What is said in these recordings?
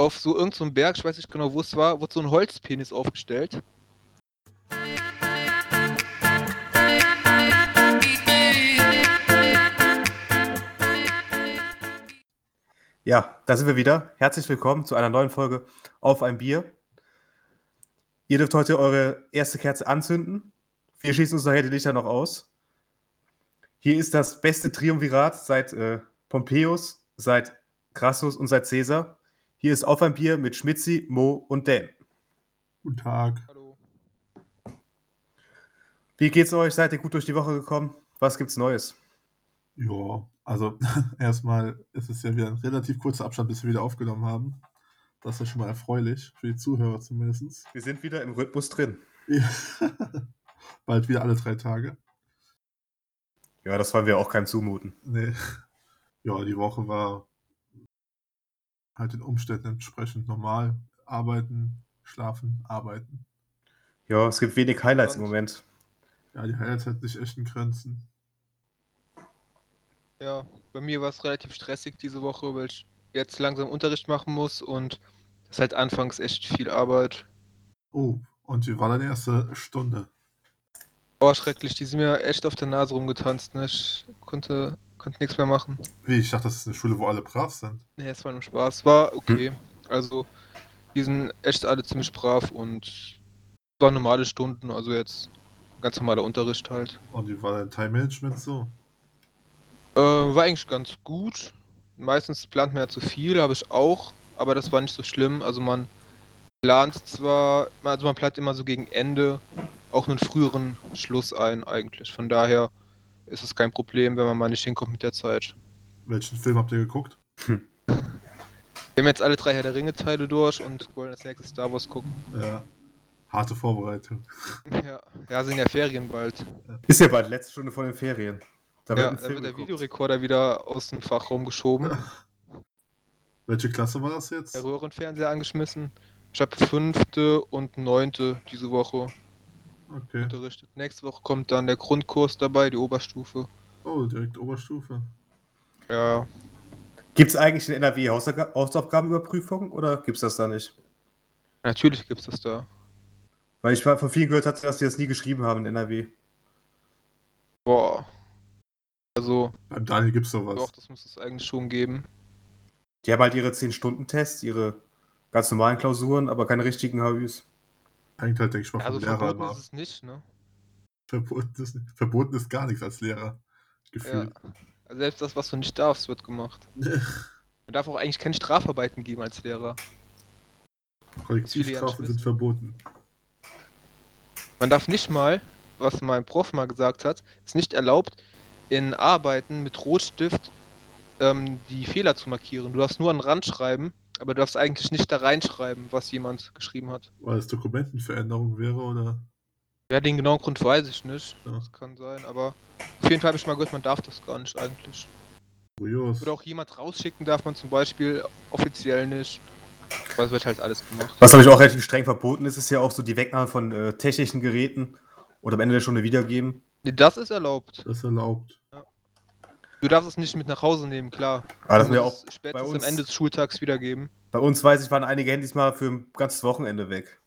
auf so irgendeinem so Berg, ich weiß nicht genau, wo es war, wurde so ein Holzpenis aufgestellt. Ja, da sind wir wieder. Herzlich willkommen zu einer neuen Folge auf ein Bier. Ihr dürft heute eure erste Kerze anzünden. Wir schießen uns nachher die Lichter noch aus. Hier ist das beste Triumvirat seit äh, Pompeius, seit Crassus und seit Caesar. Hier ist auf ein Bier mit Schmitzi, Mo und Dan. Guten Tag. Hallo. Wie geht's euch? Seid ihr gut durch die Woche gekommen? Was gibt's Neues? Ja, also erstmal ist es ja wieder ein relativ kurzer Abstand, bis wir wieder aufgenommen haben. Das ist ja schon mal erfreulich, für die Zuhörer zumindest. Wir sind wieder im Rhythmus drin. Ja. Bald wieder alle drei Tage. Ja, das wollen wir auch keinem zumuten. Nee. Ja, die Woche war halt den Umständen entsprechend normal. Arbeiten, schlafen, arbeiten. Ja, es gibt wenig Highlights im Moment. Ja, die Highlights hat sich echt in Grenzen. Ja, bei mir war es relativ stressig diese Woche, weil ich jetzt langsam Unterricht machen muss und das ist halt anfangs echt viel Arbeit. Oh, und wie war deine erste Stunde? Oh, schrecklich, die sind mir echt auf der Nase rumgetanzt, ne? Ich konnte, konnte nichts mehr machen. Wie, ich dachte, das ist eine Schule, wo alle brav sind. Nee, es war nur Spaß. War okay. Also, die sind echt alle ziemlich brav und waren normale Stunden, also jetzt ganz normaler Unterricht halt. Und wie war dein Time-Management so? Äh, war eigentlich ganz gut. Meistens plant man ja zu viel, habe ich auch, aber das war nicht so schlimm. Also man plant zwar, also man plant immer so gegen Ende auch einen früheren Schluss ein eigentlich. Von daher ist es kein Problem, wenn man mal nicht hinkommt mit der Zeit. Welchen Film habt ihr geguckt? Wir haben jetzt alle drei Herr der Ringe Teile durch und wollen als nächstes Star Wars gucken. Ja. Harte Vorbereitung. Ja, ja sind ja Ferien bald. Ist ja bald letzte Stunde vor den Ferien. Da Ja, ein da wird der. Videorekorder wieder aus dem Fachraum geschoben, Welche Klasse war das jetzt? der Röhrenfernseher angeschmissen. Ich habe fünfte und neunte diese Woche Okay. unterrichtet. Nächste Woche kommt dann der Grundkurs dabei, die Oberstufe. Oh, direkt Oberstufe. Ja, Gibt es eigentlich in NRW Hausaufga- Hausaufgabenüberprüfung oder gibt es das da nicht? natürlich gibt es das da. Weil ich mal von vielen gehört hatte, dass die das nie geschrieben haben in NRW. Boah. Also, Beim Daniel gibt's sowas. doch, das muss es eigentlich schon geben. Die haben halt ihre 10-Stunden-Tests, ihre ganz normalen Klausuren, aber keine richtigen HÜs. Hängt halt, denke ich mal, vom Also Lehrer verboten ist es nicht, ne? Verboten ist, verboten ist gar nichts als Lehrer. Ja. Gefühlt. Also selbst das, was du nicht darfst, wird gemacht. Man darf auch eigentlich keine Strafarbeiten geben als Lehrer. Kollektivstrafen sind verboten. Man darf nicht mal, was mein Prof mal gesagt hat, ist nicht erlaubt, in Arbeiten mit Rotstift ähm, die Fehler zu markieren. Du darfst nur an den Rand schreiben, aber du darfst eigentlich nicht da reinschreiben, was jemand geschrieben hat. Weil es Dokumentenveränderung wäre oder. Ja, den genauen Grund weiß ich nicht. Ja. Das kann sein, aber auf jeden Fall habe ich mal gehört, man darf das gar nicht eigentlich. Kurios. Oder auch jemand rausschicken darf man zum Beispiel offiziell nicht. Aber es wird halt alles gemacht. Was glaube ich auch relativ streng verboten ist, ist ja auch so die Wegnahme von äh, technischen Geräten oder am Ende der Stunde wiedergeben. Nee, das ist erlaubt. Das ist erlaubt. Du darfst es nicht mit nach Hause nehmen, klar. Aber das Du wir musst auch es spätestens bei uns- am Ende des Schultags wiedergeben. bei uns weiß ich, waren einige Handys mal für ein ganzes Wochenende weg.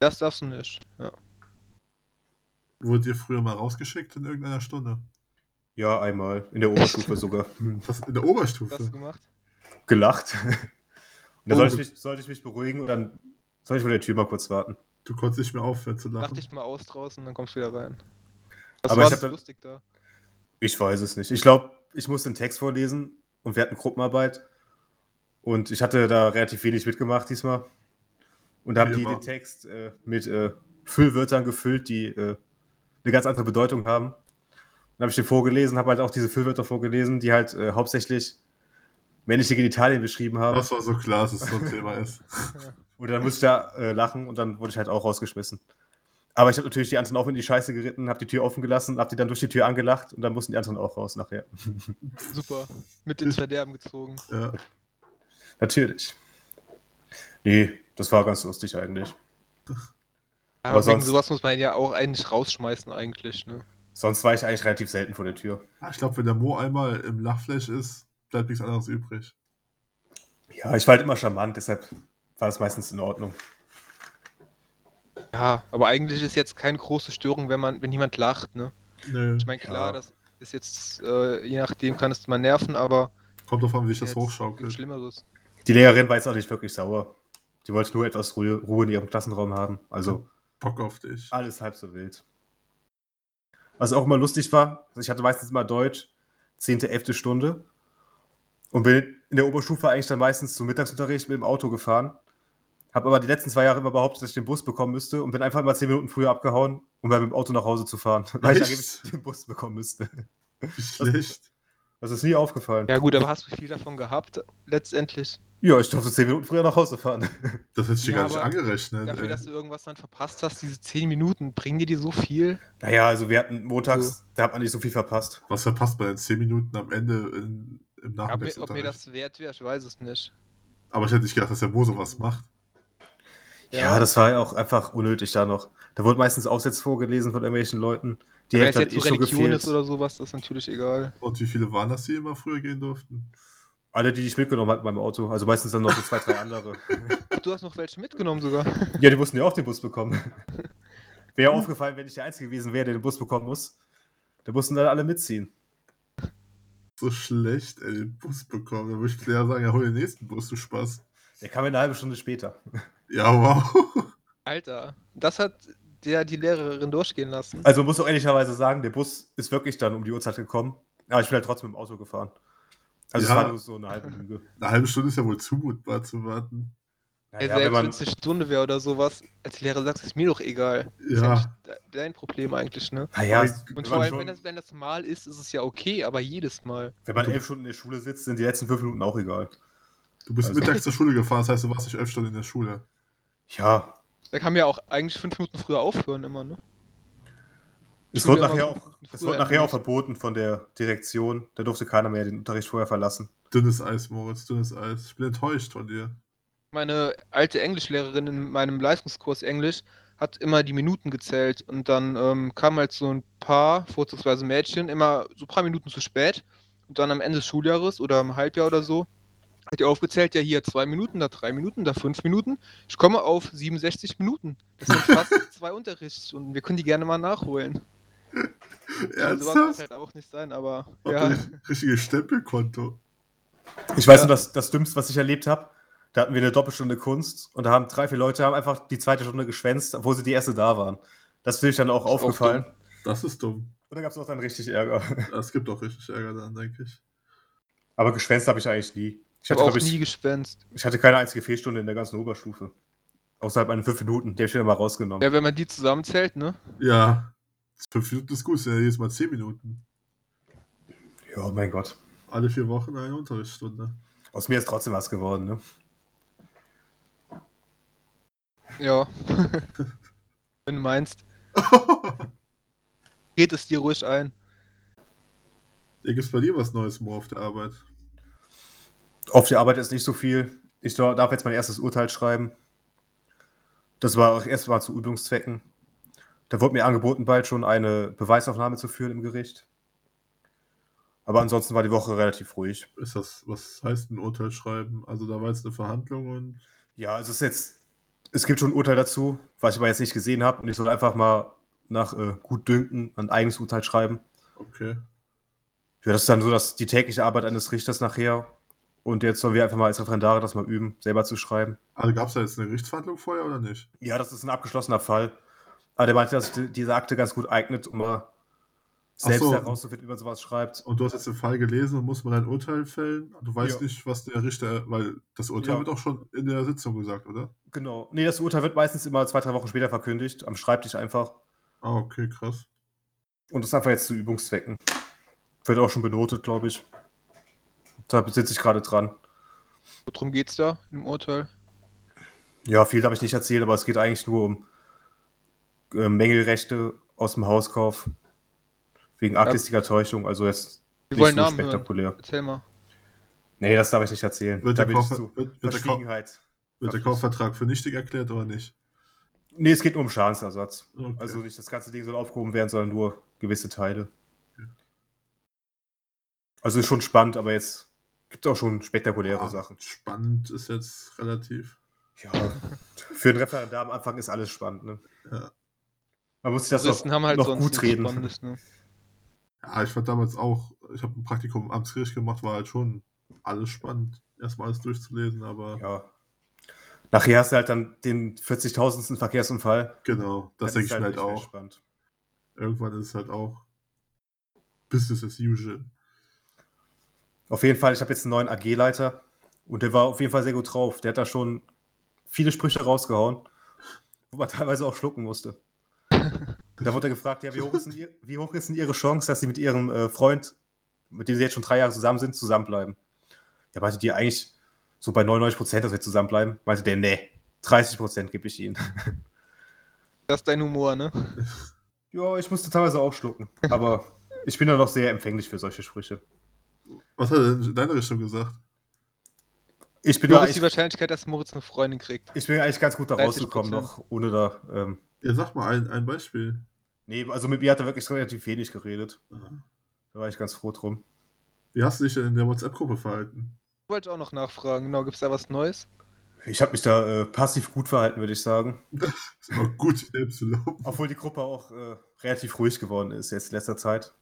Das darfst du nicht. Ja. Wurdet ihr früher mal rausgeschickt in irgendeiner Stunde? Ja, einmal. In der Oberstufe sogar. Was in der Was hast Oberstufe? du gemacht? Gelacht. Und da Oh. sollte ich, mich, sollte ich mich beruhigen und dann soll ich vor der Tür mal kurz warten. Du konntest nicht mehr aufhören zu Mach lachen. dich mal aus draußen, dann kommst du wieder rein. Was Aber war ich das lustig da? Ich weiß es nicht. Ich glaube, ich musste einen Text vorlesen und wir hatten Gruppenarbeit. Und ich hatte da relativ wenig mitgemacht diesmal. Und da haben die den Text äh, mit äh, Füllwörtern gefüllt, die äh, eine ganz andere Bedeutung haben. Dann habe ich den vorgelesen, habe halt auch diese Füllwörter vorgelesen, die halt äh, hauptsächlich männliche Genitalien beschrieben haben. Das war so klar, dass es so ein Thema ist. Und dann musste ich da äh, lachen und dann wurde ich halt auch rausgeschmissen. Aber ich habe natürlich die anderen auch in die Scheiße geritten, habe die Tür offen gelassen, habe die dann durch die Tür angelacht und dann mussten die anderen auch raus nachher. Super. Mit ins Verderben gezogen. Ja. Natürlich. Nee, das war ganz lustig eigentlich. Aber, Aber wegen sowas muss man ja auch eigentlich rausschmeißen eigentlich, ne? Sonst war ich eigentlich relativ selten vor der Tür. Ich glaube, wenn der Mo einmal im Lachflash ist, bleibt nichts anderes übrig. Ja, ich war halt immer charmant, deshalb war das meistens in Ordnung. Ja, aber eigentlich ist jetzt keine große Störung, wenn man, wenn jemand lacht, ne? Nö. Ich meine, klar, Ja. das ist jetzt, äh, je nachdem kann es mal nerven, aber Kommt drauf an, wie ich das hochschaukelt. Schlimmeres. Die Lehrerin war jetzt auch nicht wirklich sauer. Die wollte nur etwas Ruhe, Ruhe in ihrem Klassenraum haben. Also Bock auf dich. alles halb so wild. Was auch immer lustig war, also ich hatte meistens immer Deutsch, 10., 11. Stunde. Und bin in der Oberstufe eigentlich dann meistens zum Mittagsunterricht mit dem Auto gefahren. Habe aber die letzten zwei Jahre immer behauptet, dass ich den Bus bekommen müsste und bin einfach immer 10 Minuten früher abgehauen, um dann mit dem Auto nach Hause zu fahren. Weil ich angeblich den Bus bekommen müsste. Schlecht. Das ist nie aufgefallen. Ja gut, aber hast du viel davon gehabt, letztendlich? Ja, ich durfte 10 Minuten früher nach Hause fahren. Das hätte ich dir Ja, gar nicht aber angerechnet. Dafür, ey. dass du irgendwas dann verpasst hast, diese 10 Minuten, bringen dir die so viel? Naja, also wir hatten montags, da hat man nicht so viel verpasst. Was verpasst man in 10 Minuten am Ende in, im Ob mir, Nachmittagsunterricht? ob mir das wert wäre, ich weiß es nicht. Aber ich hätte nicht gedacht, dass der Mo sowas macht. Ja, das war ja auch einfach unnötig da noch. Da wurde meistens Aufsätze vorgelesen von irgendwelchen Leuten. Die Wenn es jetzt eh Religion gefehlt. ist oder sowas, das ist natürlich egal. Und wie viele waren das, die immer früher gehen durften? Alle, die ich mitgenommen hatte beim Auto. Also meistens dann noch so zwei, drei andere. Du hast noch welche mitgenommen sogar. ja, die mussten ja auch den Bus bekommen. Wäre aufgefallen, wenn ich der Einzige gewesen wäre, der den Bus bekommen muss. Da mussten dann alle mitziehen. So schlecht, ey, den Bus bekommen. Da würde ich eher sagen, ja, hol den nächsten Bus, du Spaß. Der kam eine halbe Stunde später. Ja, wow. Alter, das hat der die Lehrerin durchgehen lassen. Also muss auch ehrlicherweise sagen, der Bus ist wirklich dann um die Uhrzeit gekommen. Aber ich bin halt trotzdem im Auto gefahren. Also Ja. es war nur so eine halbe Lüge. Eine halbe Stunde ist ja wohl zumutbar zu warten. Naja, wenn man, wenn es eine Stunde wäre oder sowas, als Lehrer sagst du, ist mir doch egal. Ist Ja. nicht de- dein Problem eigentlich, ne? naja, Und wenn vor allem, schon, wenn das, wenn das mal ist, ist es ja okay, aber jedes Mal. wenn man elf Stunden in der Schule sitzt, sind die letzten fünf Minuten auch egal. Du bist Also- mittags zur Schule gefahren, das heißt, du warst nicht elf Stunden in der Schule. Ja, Da kann man ja auch eigentlich fünf Minuten früher aufhören immer, ne? es wurde nachher auch, es wurde nachher auch verboten von der Direktion. Da durfte keiner mehr den Unterricht vorher verlassen. Dünnes Eis, Moritz, dünnes Eis. Ich bin enttäuscht von dir. Meine alte Englischlehrerin in meinem Leistungskurs Englisch hat immer die Minuten gezählt und dann ähm, kam halt so ein paar, vorzugsweise Mädchen, immer so ein paar Minuten zu spät und dann am Ende des Schuljahres oder im Halbjahr oder so hat die aufgezählt, ja hier zwei Minuten, da drei Minuten, da fünf Minuten. Ich komme auf 67 Minuten. Das sind fast zwei Unterrichtsstunden. Wir können die gerne mal nachholen. Ja, sowas darf Ernsthaft? halt auch nicht sein, aber ja. Richtiges Stempelkonto. Ich weiß Ja. nur, dass das Dümmste, was ich erlebt habe, da hatten wir eine Doppelstunde Kunst und da haben drei, vier Leute haben einfach die zweite Stunde geschwänzt, obwohl sie die erste da waren. Das finde ich dann auch auch aufgefallen. Das ist dumm. Und da gab es auch dann richtig Ärger. Es gibt auch richtig Ärger dann, denke ich. Aber geschwänzt habe ich eigentlich nie. Ich hatte, habe auch ich, nie gespenst. ich hatte keine einzige Fehlstunde in der ganzen Oberstufe. Außerhalb meiner fünf Minuten, die habe ich wieder mal rausgenommen. Ja, wenn man die zusammenzählt, ne? Ja, fünf Minuten ist gut, es sind ja jedes Mal zehn Minuten. Ja, mein Gott. Alle vier Wochen eine Unterrichtsstunde. Aus mir ist trotzdem was geworden, ne? Ja. wenn du meinst, geht es dir ruhig ein. Ja, gibt's bei dir was Neues, Mo, auf der Arbeit? Auf der Arbeit ist nicht so viel. Ich darf jetzt mein erstes Urteil schreiben. Das war auch erst mal zu Übungszwecken. Da wurde mir angeboten, bald schon eine Beweisaufnahme zu führen im Gericht. Aber ansonsten war die Woche relativ ruhig. Ist das, was heißt ein Urteil schreiben? Also da war jetzt eine Verhandlung und Ja, also es ist jetzt, es gibt schon ein Urteil dazu, was ich aber jetzt nicht gesehen habe. Und ich soll einfach mal nach äh, Gutdünken ein eigenes Urteil schreiben. okay. Ja, das ist dann so, dass die tägliche Arbeit eines Richters nachher. Und jetzt sollen wir einfach mal als Referendare das mal üben, selber zu schreiben. Also gab es da jetzt eine Gerichtsverhandlung vorher oder nicht? Ja, das ist ein abgeschlossener Fall. Aber der meinte, dass sich die- diese Akte ganz gut eignet, um mal selbst so. herauszufinden, wie man sowas schreibt. Und du hast jetzt den Fall gelesen und musst man ein Urteil fällen? Du weißt Ja. nicht, was der Richter, weil das Urteil Ja. wird auch schon in der Sitzung gesagt, oder? Genau. Nee, das Urteil wird meistens immer zwei, drei Wochen später verkündigt, am Schreibtisch einfach. Ah, okay, krass. Und das ist einfach jetzt zu Übungszwecken. Wird auch schon benotet, glaube ich. Da sitze ich gerade dran. Worum geht's da im Urteil? Ja, viel habe ich nicht erzählt, aber es geht eigentlich nur um äh, Mängelrechte aus dem Hauskauf. Wegen arglistiger Täuschung, also jetzt Wir nicht wollen so Namen hören. spektakulär. Erzähl mal. Nee, das darf ich nicht erzählen. Wird der, Kauf, wird, wird, der Kauf, wird der Kaufvertrag für nichtig erklärt oder nicht? Nee, es geht nur um Schadensersatz. Okay. Also nicht das ganze Ding soll aufgehoben werden, sondern nur gewisse Teile. Also ist schon spannend, aber jetzt gibt es auch schon spektakuläre Ah, Sachen. Spannend ist jetzt relativ. Ja, für ein Referendar am Anfang ist alles spannend. Ne? Ja. Man muss sich das Juristen noch, haben halt noch sonst gut reden. Ne? Ja, ich fand damals auch, ich habe ein Praktikum am Amtsgericht gemacht, war halt schon alles spannend, erstmal alles durchzulesen, aber Ja. Nachher hast du halt dann den 40.000. Verkehrsunfall. genau, das denke ist ich mir halt mehr auch. spannend. Irgendwann ist es halt auch Business as usual. Auf jeden Fall, ich habe jetzt einen neuen AG-Leiter und der war auf jeden Fall sehr gut drauf. Der hat da schon viele Sprüche rausgehauen, wo man teilweise auch schlucken musste. Und da wurde er gefragt, ja, wie hoch ist denn, wie hoch ist denn Ihre Chance, dass Sie mit Ihrem äh, Freund, mit dem Sie jetzt schon drei Jahre zusammen sind, zusammenbleiben? Ja, meinte die eigentlich so bei 99 Prozent, dass wir zusammenbleiben. Meinte der, nee, 30 Prozent gebe ich Ihnen. Das ist dein Humor, ne? Ja, ich musste teilweise auch schlucken. Aber ich bin da noch sehr empfänglich für solche Sprüche. Was hat er denn in deine Richtung gesagt? Ich bin, da ist die eigentlich, Wahrscheinlichkeit, dass Moritz eine Freundin kriegt? ich bin eigentlich ganz gut da 30%. rausgekommen noch, ohne da. Ähm, Ja, sag mal ein, ein Beispiel. nee, also mit mir hat er wirklich relativ wenig geredet. Aha. Da war ich ganz froh drum. Wie hast du dich denn in der WhatsApp-Gruppe verhalten? Wollte ich auch noch nachfragen. Genau, gibt es da was Neues? Ich habe mich da äh, passiv gut verhalten, würde ich sagen. Ist immer gut, selbst zu loben. Obwohl die Gruppe auch äh, relativ ruhig geworden ist jetzt in letzter Zeit.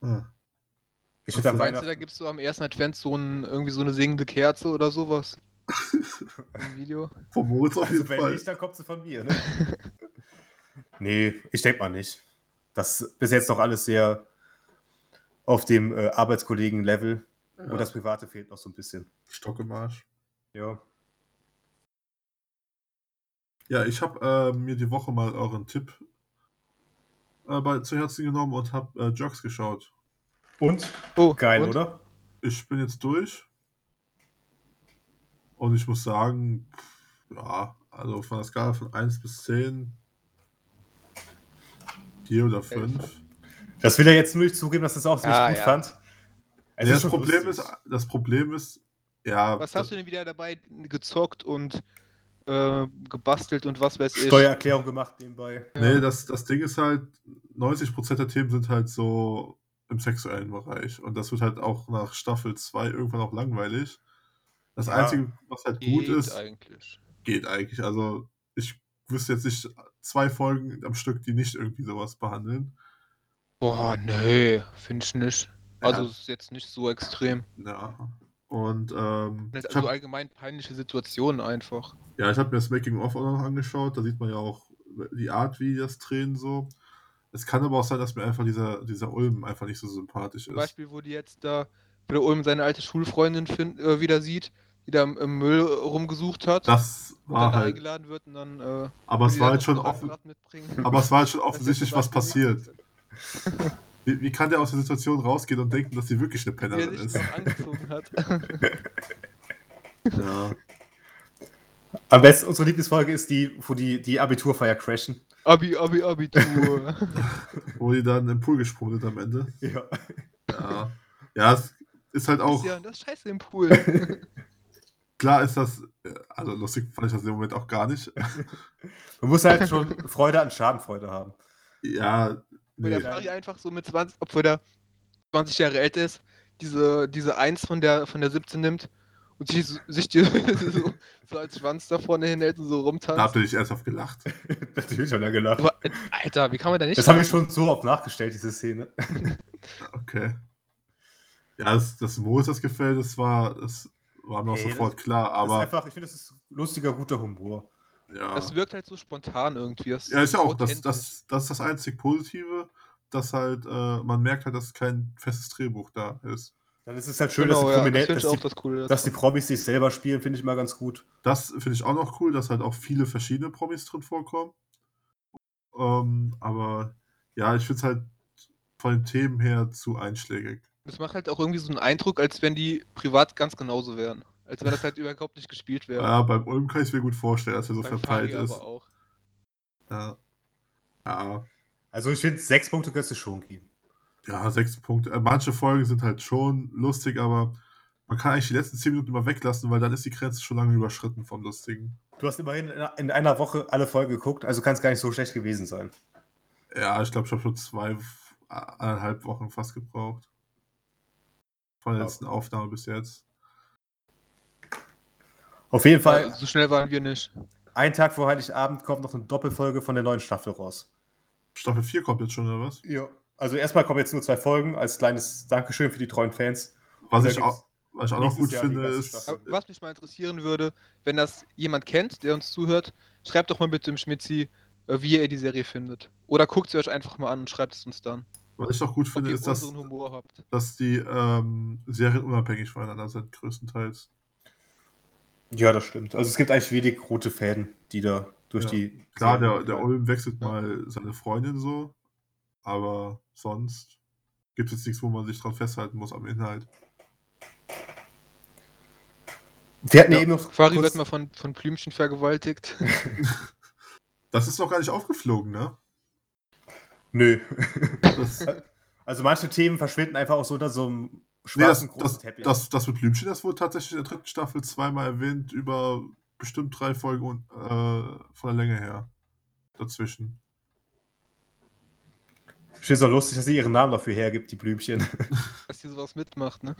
Ah. Ich am Meinst du, da gibst du am ersten Advent so ein, irgendwie so eine singende Kerze oder sowas? Im Video? Vom Moritz auf Also jeden wenn Fall. nicht, dann kommt sie von mir. Ne? nee, ich denke mal nicht. Das ist bis jetzt noch alles sehr auf dem äh, Arbeitskollegen-Level. Ja. Und das Private fehlt noch so ein bisschen. Stock im Arsch. Ja. Ja, ich habe äh, mir die Woche mal euren Tipp äh, bei, zu Herzen genommen und habe äh, Jogs geschaut. Und? Oh, Geil, und? oder? Ich bin jetzt durch. Und ich muss sagen, ja, also von der Skala von 1 bis 10, 4 oder 5. Das will er jetzt nur nicht zugeben, dass er es auch ziemlich Ja, gut ja. fand. Es Ja, ist das, Problem lustig. ist, das Problem ist, ja, Was das, hast du denn wieder dabei gezockt und äh, gebastelt und was weiß ich? Steuererklärung gemacht nebenbei. Nee, das, das Ding ist halt, 90% der Themen sind halt so im sexuellen Bereich. Und das wird halt auch nach Staffel 2 irgendwann auch langweilig. Das Ja. Einzige, was halt gut Geht ist, eigentlich. geht eigentlich. Also ich wüsste jetzt nicht zwei Folgen am Stück, die nicht irgendwie sowas behandeln. Boah, nee, finde ich nicht. Also Ja. es ist jetzt nicht so extrem. Ja. Und ähm, Also hab, allgemein peinliche Situationen einfach. ja, ich habe mir das Making of auch noch angeschaut. Da sieht man ja auch die Art, wie die das drehen so. Es kann aber auch sein, dass mir einfach dieser, dieser Ulm einfach nicht so sympathisch Zum ist. Beispiel, wo die jetzt da, wo der Ulm seine alte Schulfreundin find, äh, wieder sieht, die da im, im Müll rumgesucht hat. Das und war dann halt. eingeladen wird und dann. Äh, Aber es war halt schon offen. Aber es war halt schon offensichtlich, zum was passiert. Wie, wie kann der aus der Situation rausgehen und denken, dass sie wirklich eine Wie er Pennerin sich ist? angezogen hat. Ja. Am besten, unsere Lieblingsfolge ist die, wo die, die Abiturfeier crashen. Abi, Abi, Abitur. Wo die dann im Pool gesprungen sind am Ende. Ja. Ja. Ja, es ist halt auch. Ja, das ist scheiße im Pool. Klar ist das. äh, Also lustig fand ich das im Moment auch gar nicht. Man muss halt schon Freude an Schadenfreude haben. Ja. Wo Nee. der Fari einfach so mit 20, obwohl der 20 Jahre älter ist, diese, diese 1 von der, von der 17 nimmt und sich, so- sich die so, so als Schwanz da vorne hinhält und so Da rumtanzt. habt ihr nicht ernsthaft gelacht. Natürlich schon gelacht. Aber, Alter, wie kann man da nicht. Das haben wir schon so oft nachgestellt, diese Szene. Okay. Ja, das, das Moos das gefällt, das war, das war mir auch Hey, sofort klar, Das ist aber einfach, ich finde, das ist lustiger, guter Humor. ja. Das wirkt halt so spontan irgendwie. Das Ja, ist ja auch, das, das, das ist das einzig Positive, dass halt, äh, man merkt halt, dass kein festes Drehbuch da ist. Dann ist es halt schön, genau, dass, die ja, das dass, die, das Coole. dass die. Promis sich selber spielen, finde ich mal ganz gut. Das finde ich auch noch cool, dass halt auch viele verschiedene Promis drin vorkommen. Ähm, aber ja, ich finde es halt von den Themen her zu einschlägig. Das macht halt auch irgendwie so einen Eindruck, als wenn die privat ganz genauso wären. Als wenn das halt überhaupt nicht gespielt wäre. Ja, beim Ulm kann ich es mir gut vorstellen, dass er so Beim verpeilt Fari ist. aber auch. Ja. Ja, Also ich finde, sechs Punkte könntest du schon geben. Ja, sechs Punkte. Äh, Manche Folgen sind halt schon lustig, aber man kann eigentlich die letzten zehn Minuten immer weglassen, weil dann ist die Grenze schon lange überschritten vom Lustigen. Du hast immerhin in einer- in einer Woche alle Folgen geguckt, also kann es gar nicht so schlecht gewesen sein. Ja, ich glaube, ich habe schon zwei, eineinhalb Wochen fast gebraucht. Von der Ja. letzten Aufnahme bis jetzt. Auf jeden Fall, Äh, so schnell waren wir nicht. einen Tag vor Heiligabend kommt noch eine Doppelfolge von der neuen Staffel raus. Staffel 4 kommt jetzt schon, oder was? Ja. Also erstmal kommen jetzt nur zwei Folgen als kleines Dankeschön für die treuen Fans. Was ich auch, was ich auch noch gut Jahr finde, ist, was mich mal interessieren würde, wenn das jemand kennt, der uns zuhört, schreibt doch mal bitte im Schmitzi, äh, wie ihr die Serie findet. Oder guckt sie euch einfach mal an und schreibt es uns dann. was ich auch gut finde, ist, dass, unseren Humor habt. dass die ähm, Serien unabhängig voneinander sind, größtenteils. Ja, das stimmt. Also es gibt eigentlich wenig rote Fäden, die da durch Ja. die. Klar, der, der. Ulm wechselt Ja. mal seine Freundin so, aber sonst gibt es nichts, wo man sich dran festhalten muss am Inhalt. Wir hatten Ja. eben noch. Quari wird mal von, von Blümchen vergewaltigt. Das ist noch gar nicht aufgeflogen, ne? Nö. Das, Also manche Themen verschwinden einfach auch so unter so einem nee, das, schwarzen großen das, Teppich. das, das mit Blümchen, das wurde tatsächlich in der dritten Staffel zweimal erwähnt, über bestimmt drei Folgen und, äh, von der Länge her. Dazwischen. Ich finde es auch lustig, dass sie ihren Namen dafür hergibt, die Blümchen. dass die sowas mitmacht, ne?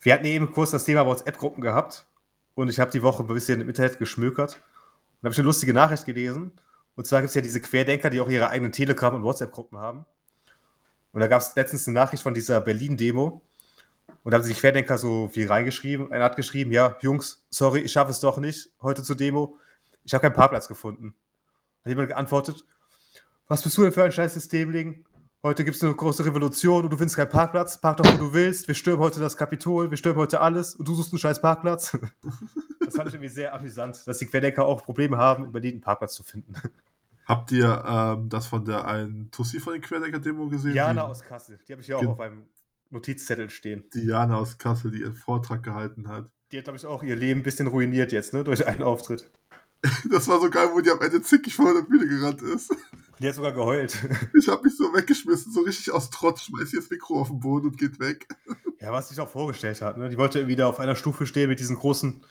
Wir hatten eben kurz das Thema WhatsApp-Gruppen gehabt und ich habe die Woche ein bisschen im Internet geschmökert und habe ich eine lustige Nachricht gelesen. Und zwar gibt es ja diese Querdenker, die auch ihre eigenen Telegram- und WhatsApp-Gruppen haben. Und da gab es letztens eine Nachricht von dieser Berlin-Demo. Und da haben sich die Querdenker so viel reingeschrieben. Einer hat geschrieben: Ja, Jungs, sorry, ich schaffe es doch nicht heute zur Demo. Ich habe keinen Parkplatz gefunden. Hat jemand geantwortet: Was bist du denn für ein scheiß Systemling? Heute gibt es eine große Revolution und du findest keinen Parkplatz. Park doch, wo du willst. Wir stürmen heute das Kapitol, wir stürmen heute alles und du suchst einen scheiß Parkplatz. Das fand ich irgendwie sehr amüsant, dass die Querdenker auch Probleme haben, in Berlin einen Parkplatz zu finden. Habt ihr ähm, das von der einen Tussi von den Querdenker-Demo gesehen? Jana die, aus Kassel, die habe ich ja auch auf einem Notizzettel stehen. die Jana aus Kassel, die ihren Vortrag gehalten hat. Die hat, glaube ich, auch ihr Leben ein bisschen ruiniert jetzt, ne, durch einen Auftritt. Das war so geil, wo die am Ende zickig vor der Bühne gerannt ist. Die hat sogar geheult. Ich habe mich so weggeschmissen, so richtig aus Trotz, schmeiß ihr das Mikro auf den Boden und geht weg. Ja, was sich auch vorgestellt hat. Ne? Die wollte wieder auf einer Stufe stehen mit diesen großen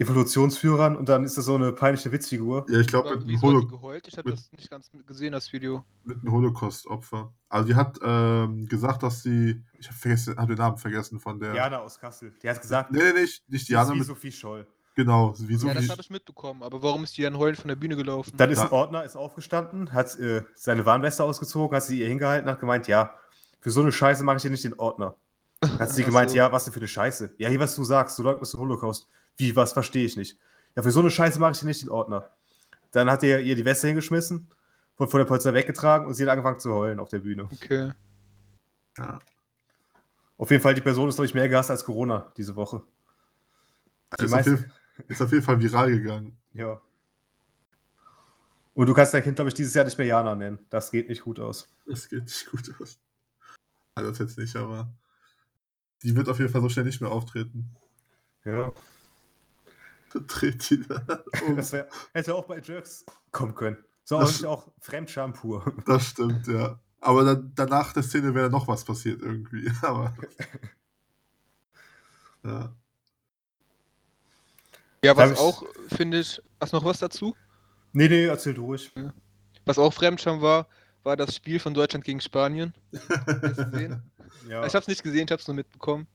Evolutionsführern und dann ist das so eine peinliche Witzfigur. Ja, ich glaube, mit, einem Holo geheult? Ich habe das nicht ganz gesehen, das Video. mit einem Holocaust-Opfer. Also, die hat ähm, gesagt, dass sie. Ich habe vergessen, hab den Namen vergessen von der. Jana aus Kassel. Die hat gesagt, Nee, nee, nicht, nicht Diana ist wie mit. Sophie Scholl. Genau, wie so ja, das habe ich mitbekommen. Aber warum ist die dann heulend von der Bühne gelaufen? Dann ist ein Ordner, ist aufgestanden, hat äh, seine Warnweste ausgezogen, hat sie ihr hingehalten, hat gemeint, ja, für so eine Scheiße mache ich hier nicht den Ordner. Hat sie gemeint, so. ja, was denn für eine Scheiße? Ja, hier, was du sagst, du leugnest den Holocaust. Wie, was, verstehe ich nicht. Ja, für so eine Scheiße mache ich hier nicht den Ordner. Dann hat er ihr die Weste hingeschmissen, wurde von der Polizei weggetragen und sie hat angefangen zu heulen auf der Bühne. Okay. ja. Auf jeden Fall, die Person ist, glaube ich, mehr gehasst als Corona diese Woche. Die ist, auf meisten- ist auf jeden Fall viral gegangen. Ja. Und du kannst dein Kind, glaube ich, dieses Jahr nicht mehr Jana nennen. Das geht nicht gut aus. Das geht nicht gut aus. Also, das jetzt nicht, aber. Die wird auf jeden Fall so schnell nicht mehr auftreten. Ja. Dreht die da um. Das wär, hätte auch bei Jerks kommen können. So auch Das- nicht auch Fremdscham pur. Das stimmt, ja. Aber dann, danach der Szene wäre noch was passiert irgendwie. Aber. Ja. Ja, was auch, finde ich, hast du noch was dazu? Nee, nee, erzähl du ruhig. Was auch Fremdscham war, war das Spiel von Deutschland gegen Spanien. Ja. Ich habe es nicht gesehen, ich habe es nur mitbekommen.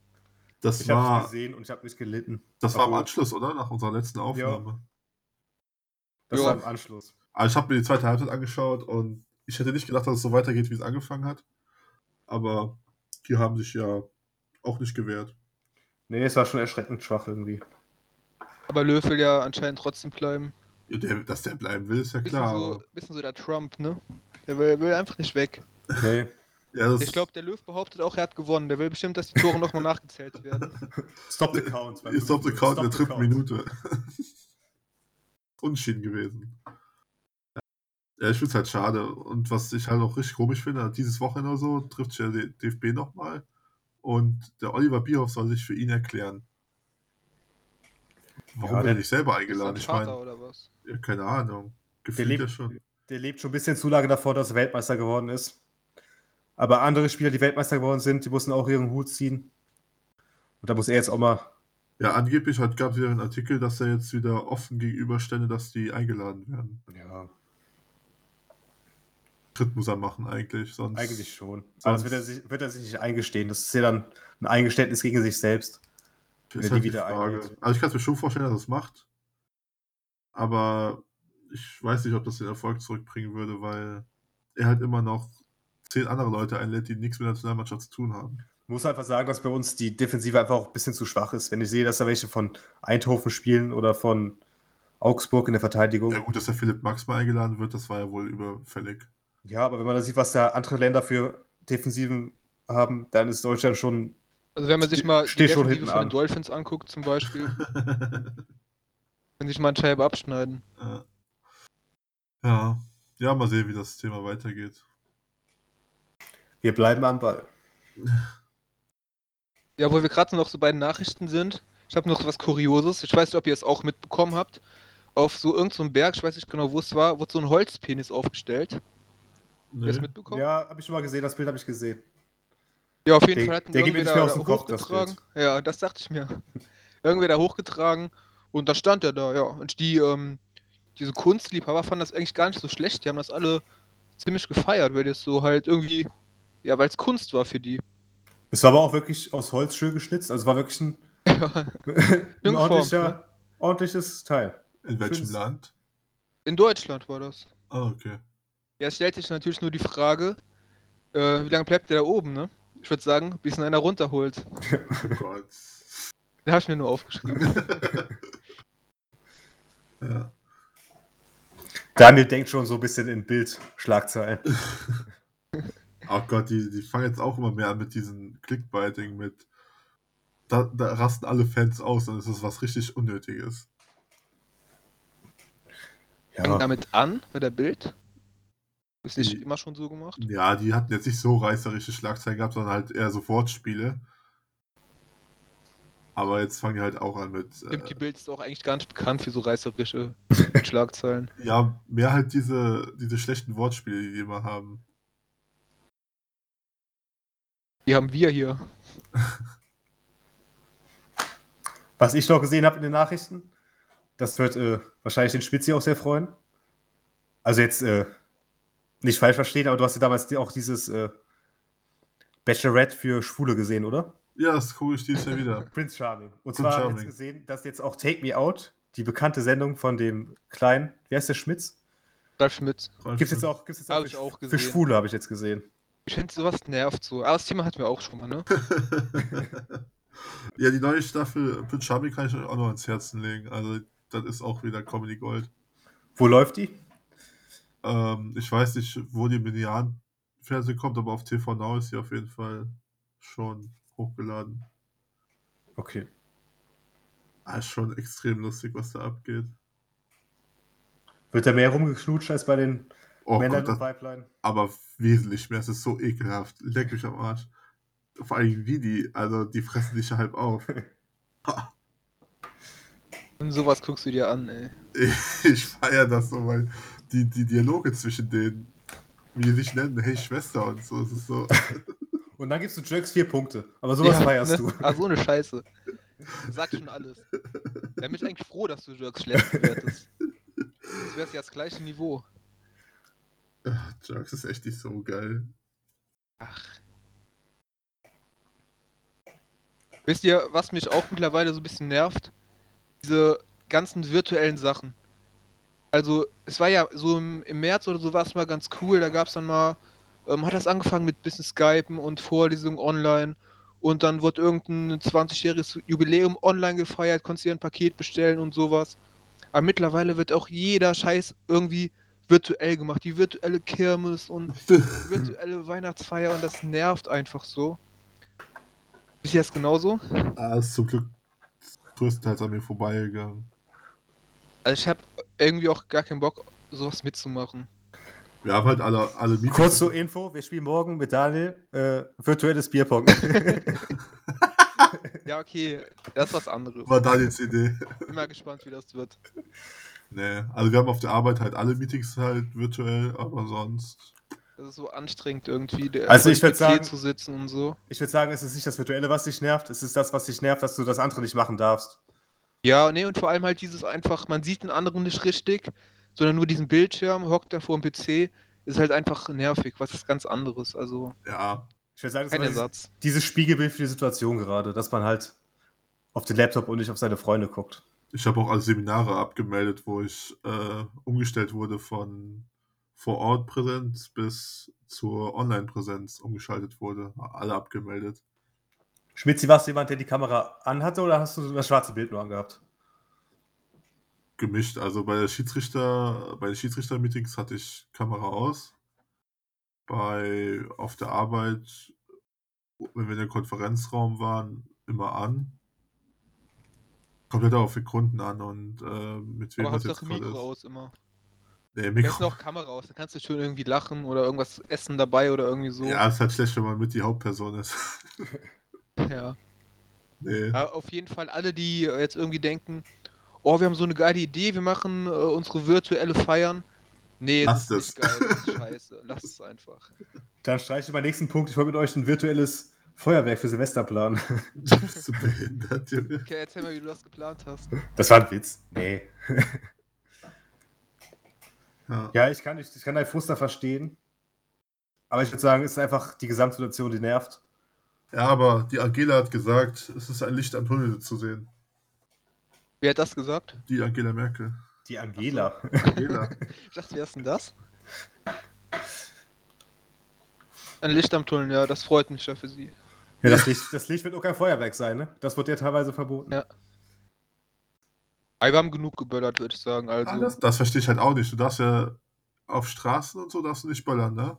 Das Ich habe es war, gesehen und ich habe nicht gelitten. das war am Obwohl- Anschluss, oder? Nach unserer letzten Aufnahme. Das Ja. war im Anschluss. Also ich habe mir die zweite Halbzeit angeschaut und ich hätte nicht gedacht, dass es so weitergeht, wie es angefangen hat. Aber die haben sich ja auch nicht gewehrt. Nee, es war schon erschreckend schwach irgendwie. Aber Löw will ja anscheinend trotzdem bleiben. Ja, der, dass der bleiben will, ist ja Bisschen, klar. so, bisschen so der Trump, ne? Der will, will einfach nicht weg. Nee. ja, Ich glaube, der Löw behauptet auch, er hat gewonnen. Der will bestimmt, dass die Tore nochmal nachgezählt werden. Stop the count. Stop the Count in der dritten. Minute. Unschieden gewesen. Ja, ich finde es halt schade. Und was ich halt auch richtig komisch finde, dieses Wochenende oder so trifft sich ja der DFB nochmal. Und der Oliver Bierhoff soll sich für ihn erklären. Warum Ja, wird er der- nicht selber Ist eingeladen? Ich Vater meine, oder was? ja, keine Ahnung. Gefühlt lebt- ja schon. Der lebt schon ein bisschen zu lange davor, dass er Weltmeister geworden ist. Aber andere Spieler, die Weltmeister geworden sind, die mussten auch ihren Hut ziehen. Und da muss er jetzt auch mal. Ja, angeblich gab es wieder einen Artikel, dass er jetzt wieder offen gegenüberstände, dass die eingeladen werden. Ja. Schritt muss er machen eigentlich. Sonst Eigentlich schon. Aber das wird er, sich, wird er sich nicht eingestehen. Das ist ja dann ein Eingeständnis gegen sich selbst. Ist halt er die wieder Frage. eingeht. Also ich kann es mir schon vorstellen, dass er es macht. Aber ich weiß nicht, ob das den Erfolg zurückbringen würde, weil er halt immer noch zehn andere Leute einlädt, die nichts mit der Nationalmannschaft zu tun haben. Ich muss einfach sagen, dass bei uns die Defensive einfach auch ein bisschen zu schwach ist. Wenn ich sehe, dass da welche von Eindhoven spielen oder von Augsburg in der Verteidigung. Ja gut, dass der Philipp Max mal eingeladen wird, das war ja wohl überfällig. Ja, aber wenn man da sieht, was da andere Länder für Defensiven haben, dann ist Deutschland schon. Also wenn man sich mal die steh schon Defensive hinten von den an. Dolphins anguckt zum Beispiel, wenn sich mal eine Scheibe abschneiden. Ja. ja. Ja, mal sehen, wie das Thema weitergeht. Wir bleiben am Ball. Ja, wo wir gerade noch so bei den Nachrichten sind, ich habe noch was Kurioses. Ich weiß nicht, ob ihr es auch mitbekommen habt. Auf so irgendeinem Berg, ich weiß nicht genau, wo es war, wurde so ein Holzpenis aufgestellt. Habt ihr das Nee. mitbekommen? Ja, habe ich schon mal gesehen. Das Bild habe ich gesehen. Ja, auf jeden Der- Fall hatten der mehr da dem Kopf, das hochgetragen. Ja, das dachte ich mir. Irgendwer da hochgetragen und da stand er da, ja. Und die, ähm, diese Kunstliebhaber fanden das eigentlich gar nicht so schlecht. Die haben das alle ziemlich gefeiert, weil das so halt irgendwie, ja, weil es Kunst war für die. Es war aber auch wirklich aus Holz schön geschnitzt. Also es war wirklich ein, ein ordentlicher, ne? ordentliches Teil. In welchem Schönes- Land? In Deutschland war das. Ah, okay. Ja, es stellt sich natürlich nur die Frage, äh, wie lange bleibt der da oben, ne? Ich würde sagen, bis ihn einer runterholt. Oh Gott. Den habe ich mir nur aufgeschrieben. Ja. Daniel denkt schon so ein bisschen in Bildschlagzeilen. Oh Gott, die, die fangen jetzt auch immer mehr an mit diesem Clickbaiting mit. Da, da rasten alle Fans aus und es ist was richtig Unnötiges. Fängt Ja, damit an, mit der Bild. Ist nicht Die- immer schon so gemacht. Ja, die hatten jetzt nicht so reißerische Schlagzeilen gehabt, sondern halt eher so Wortspiele. Aber jetzt fangen die halt auch an mit. Stimmt, die Äh, Bild ist auch eigentlich gar nicht bekannt für so reißerische Schlagzeilen. ja, mehr halt diese, diese schlechten Wortspiele, die die immer haben. Die haben wir hier. was ich noch gesehen habe in den Nachrichten, das wird äh, wahrscheinlich den Spitzi auch sehr freuen. Also jetzt äh, nicht falsch verstehen, aber du hast ja damals auch dieses äh, Bachelorette für Schwule gesehen, oder? Ja, das gucke ich dieses Jahr wieder. Prince Charming. Und Prince zwar Charming. jetzt gesehen, dass jetzt auch Take Me Out, die bekannte Sendung von dem kleinen, wie heißt der Schmitz? Ralf Schmitz. Gibt es jetzt auch, gibt's jetzt auch, ich für, auch für. Schwule, habe ich jetzt gesehen. Ich finde, sowas nervt so. Aber das Thema hatten wir auch schon mal, ne? ja, die neue Staffel Prince Charming kann ich euch auch noch ans Herzen legen. Also, das ist auch wieder Comedy Gold. Wo läuft die? Ähm, ich weiß nicht, wo die Median Fernsehen kommt, aber auf TV Now ist sie auf jeden Fall schon hochgeladen. Okay. Ah, ist schon extrem lustig, was da abgeht. Wird da mehr rumgeknutscht als bei den Oh Männern Gott, das, Pipeline? aber wesentlich mehr. Es ist so ekelhaft. Leck mich am Arsch. Vor allem wie die, also die fressen dich halb auf. Und sowas guckst du dir an, ey. Ich feiere das so, weil die, die Dialoge zwischen denen, wie die sich nennen, hey Schwester und so, es ist so. Und dann gibst du Jerks vier Punkte. Aber sowas feierst ne? du. Ah, so eine Scheiße. Sag schon alles. Da bin ich eigentlich froh, dass du Jerks schlecht bewertest. Das wäre ja das gleiche Niveau. Ach, Jerks ist echt nicht so geil. Ach. Wisst ihr, was mich auch mittlerweile so ein bisschen nervt? Diese ganzen virtuellen Sachen. Also, es war ja so im, im März oder so war es mal ganz cool. Da gab es dann mal, ähm, hat das angefangen mit bisschen Skypen und Vorlesungen online. Und dann wurde irgendein 20-jähriges Jubiläum online gefeiert, konntest dir ein Paket bestellen und sowas. Aber mittlerweile wird auch jeder Scheiß irgendwie virtuell gemacht. Die virtuelle Kirmes und virtuelle Weihnachtsfeier und das nervt einfach so. Ist das genauso? ah, ist zum Glück größtenteils an mir vorbeigegangen. Also ich habe irgendwie auch gar keinen Bock, sowas mitzumachen. Wir haben halt alle, alle Meetings. Kurz zur Info, wir spielen morgen mit Daniel äh, virtuelles Bierpong. Ja, okay, das ist was anderes. War Daniels Idee. Bin mal gespannt, wie das wird. Nee, also wir haben auf der Arbeit halt alle Meetings halt virtuell, aber sonst. Das ist so anstrengend irgendwie, der Also ich dem würd PC sagen- zu sitzen und so. ich würde sagen, es ist nicht das Virtuelle, was dich nervt, es ist das, was dich nervt, dass du das andere nicht machen darfst. Ja, nee, und vor allem halt dieses einfach, man sieht den anderen nicht richtig, sondern nur diesen Bildschirm, hockt da vor dem PC. ist halt einfach nervig, was ist ganz anderes. Also Ja, Ich würde sagen, das war dieses, Spiegelbild für die Situation gerade, dass man halt auf den Laptop und nicht auf seine Freunde guckt. ich habe auch alle Seminare abgemeldet, wo ich äh, umgestellt wurde von Vor-Ort-Präsenz bis zur Online-Präsenz umgeschaltet wurde. Alle abgemeldet. Schmitzi, warst du jemand, der die Kamera anhatte oder hast du das schwarze Bild nur angehabt? Gemischt. Also bei der Schiedsrichter, bei den Schiedsrichter-Meetings hatte ich Kamera aus. Bei auf der Arbeit, wenn wir in der Konferenzraum waren, immer an. Komplett auf den Kunden an und äh, mit wem Aber das jetzt gerade Mikro ist. aus immer. Nee, Mikro. auch Kamera aus, dann kannst du schön irgendwie lachen oder irgendwas essen dabei oder irgendwie so. Ja, ist halt schlecht, wenn man mit die Hauptperson ist. ja. nee. Ja, auf jeden Fall alle, die jetzt irgendwie denken, oh, wir haben so eine geile Idee, wir machen äh, unsere virtuelle Feiern. Nee, Lasst das ist nicht geil, das ist scheiße. Lass es einfach. Dann streiche ich meinen nächsten Punkt. Ich wollte mit euch ein virtuelles Feuerwerk für Silvester planen. Du bist so behindert, Junge. Okay, erzähl mal, wie du das geplant hast. Das war ein Witz. Nee. Ja. Ja, ich kann, ich, ich kann deinen Frust da verstehen. Aber ich würde sagen, es ist einfach die Gesamtsituation, die nervt. Ja, aber die Angela hat gesagt, es ist ein Licht am Tunnel zu sehen. Wer hat das gesagt? Die Angela Merkel. Die Angela. Angela. Ich dachte, wer ist denn das? Ein Licht am Tunnel, ja, das freut mich ja für sie. Ja, das Licht, das Licht wird auch kein Feuerwerk sein, ne? Das wird ja teilweise verboten. Ja. Aber wir haben genug geböllert, würde ich sagen. Also, Ah, das, das verstehe ich halt auch nicht. Du darfst ja auf Straßen und so darfst du nicht böllern, ne?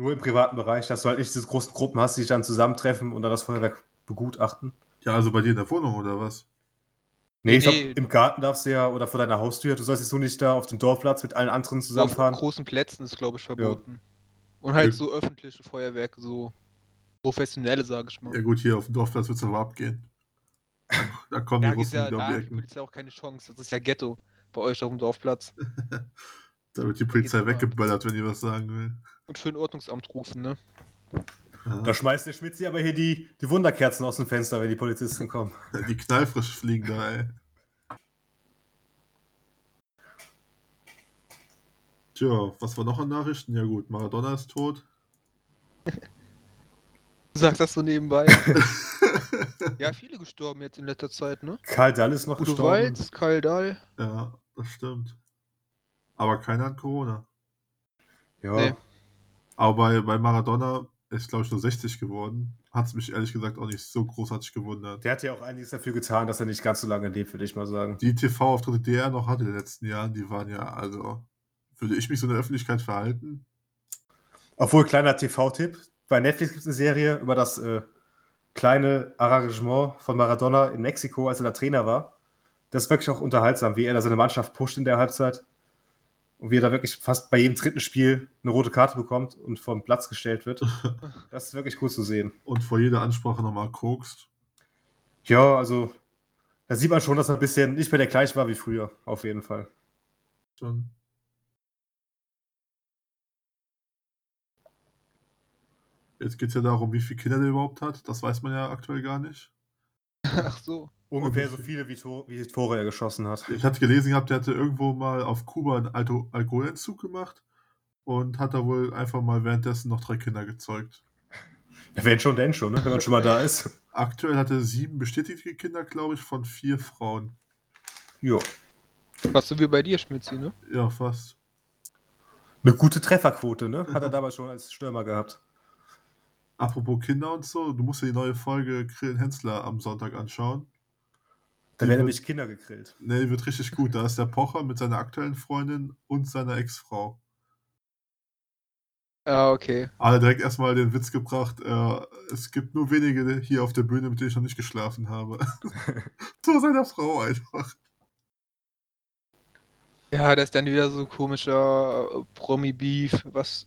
Nur im privaten Bereich, dass du halt nicht diese großen Gruppen hast, die sich dann zusammentreffen und dann das Feuerwerk begutachten. Ja, also bei dir in der Wohnung oder was? Nee, ich Nee. glaube, im Garten darfst du ja oder vor deiner Haustür, du sollst jetzt nur nicht da auf dem Dorfplatz mit allen anderen auf zusammenfahren. großen Plätzen ist, glaube ich, verboten. Und halt Ja. so öffentliche Feuerwerke, so professionelle, sage ich mal. Ja gut, hier auf dem Dorfplatz wird es aber abgehen. Da kommen Ja, die gibt Russen ja, wieder um da die hat die Ecken. Polizei auch keine Chance. Das ist ja Ghetto bei euch auf dem Dorfplatz. Da wird die Polizei weggeböllert, wenn die was sagen will. Und für ein Ordnungsamt rufen, ne? Ja. Da schmeißt der Schmitzi aber hier die, die Wunderkerzen aus dem Fenster, wenn die Polizisten kommen. Die knallfrisch fliegen da, ey. Tja, was war noch an Nachrichten? Ja gut, Maradona ist tot. Sagst das so nebenbei. ja, viele gestorben jetzt in letzter Zeit, ne? Karl Dall ist noch Udo gestorben. Walz, Karl Dahl. ja, das stimmt. Aber keiner hat Corona. Ja. Nee. Aber bei, bei Maradona ist, glaube ich, nur 60 geworden. Hat es mich ehrlich gesagt auch nicht so großartig gewundert. Der hat ja auch einiges dafür getan, dass er nicht ganz so lange lebt, würde ich mal sagen. Die TV-Auftritte, die er noch hatte in den letzten Jahren, die waren ja, also, würde ich mich so in der Öffentlichkeit verhalten? Obwohl, kleiner TV-Tipp, bei Netflix gibt es eine Serie über das äh, kleine Arrangement von Maradona in Mexiko, als er da Trainer war. Das ist wirklich auch unterhaltsam, wie er da seine Mannschaft pusht in der Halbzeit. Und wie er da wirklich fast bei jedem dritten Spiel eine rote Karte bekommt und vom Platz gestellt wird. Das ist wirklich cool zu sehen. Und vor jeder Ansprache nochmal kokst. Ja, also da sieht man schon, dass er ein bisschen nicht mehr der gleiche war wie früher, auf jeden Fall. Schon. Jetzt geht es ja darum, wie viele Kinder der überhaupt hat. Das weiß man ja aktuell gar nicht. Ach so. Ungefähr so viele, wie, Tor, wie Tore er geschossen hat. Ich hatte gelesen gehabt, der hatte irgendwo mal auf Kuba einen Alto Alkoholentzug gemacht und hat da wohl einfach mal währenddessen noch drei Kinder gezeugt. Ja, wenn schon, denn schon, ne? wenn man schon mal da ist. Aktuell hat er sieben bestätigte Kinder, glaube ich, von vier Frauen. Jo. Was so wie bei dir, Schmitzi, ne? Ja, fast. Eine gute Trefferquote, ne? Hat er damals schon als Stürmer gehabt. Apropos Kinder und so, du musst dir die neue Folge Grillen Hensler am Sonntag anschauen. Da werden wird- nämlich Kinder gegrillt. Ne, die wird richtig gut. Da ist der Pocher mit seiner aktuellen Freundin und seiner Ex-Frau. Ah, okay. Alle direkt erstmal den Witz gebracht, äh, es gibt nur wenige hier auf der Bühne, mit denen ich noch nicht geschlafen habe. Zu seiner Frau einfach. Ja, das ist dann wieder so komischer äh, Promi-Beef, was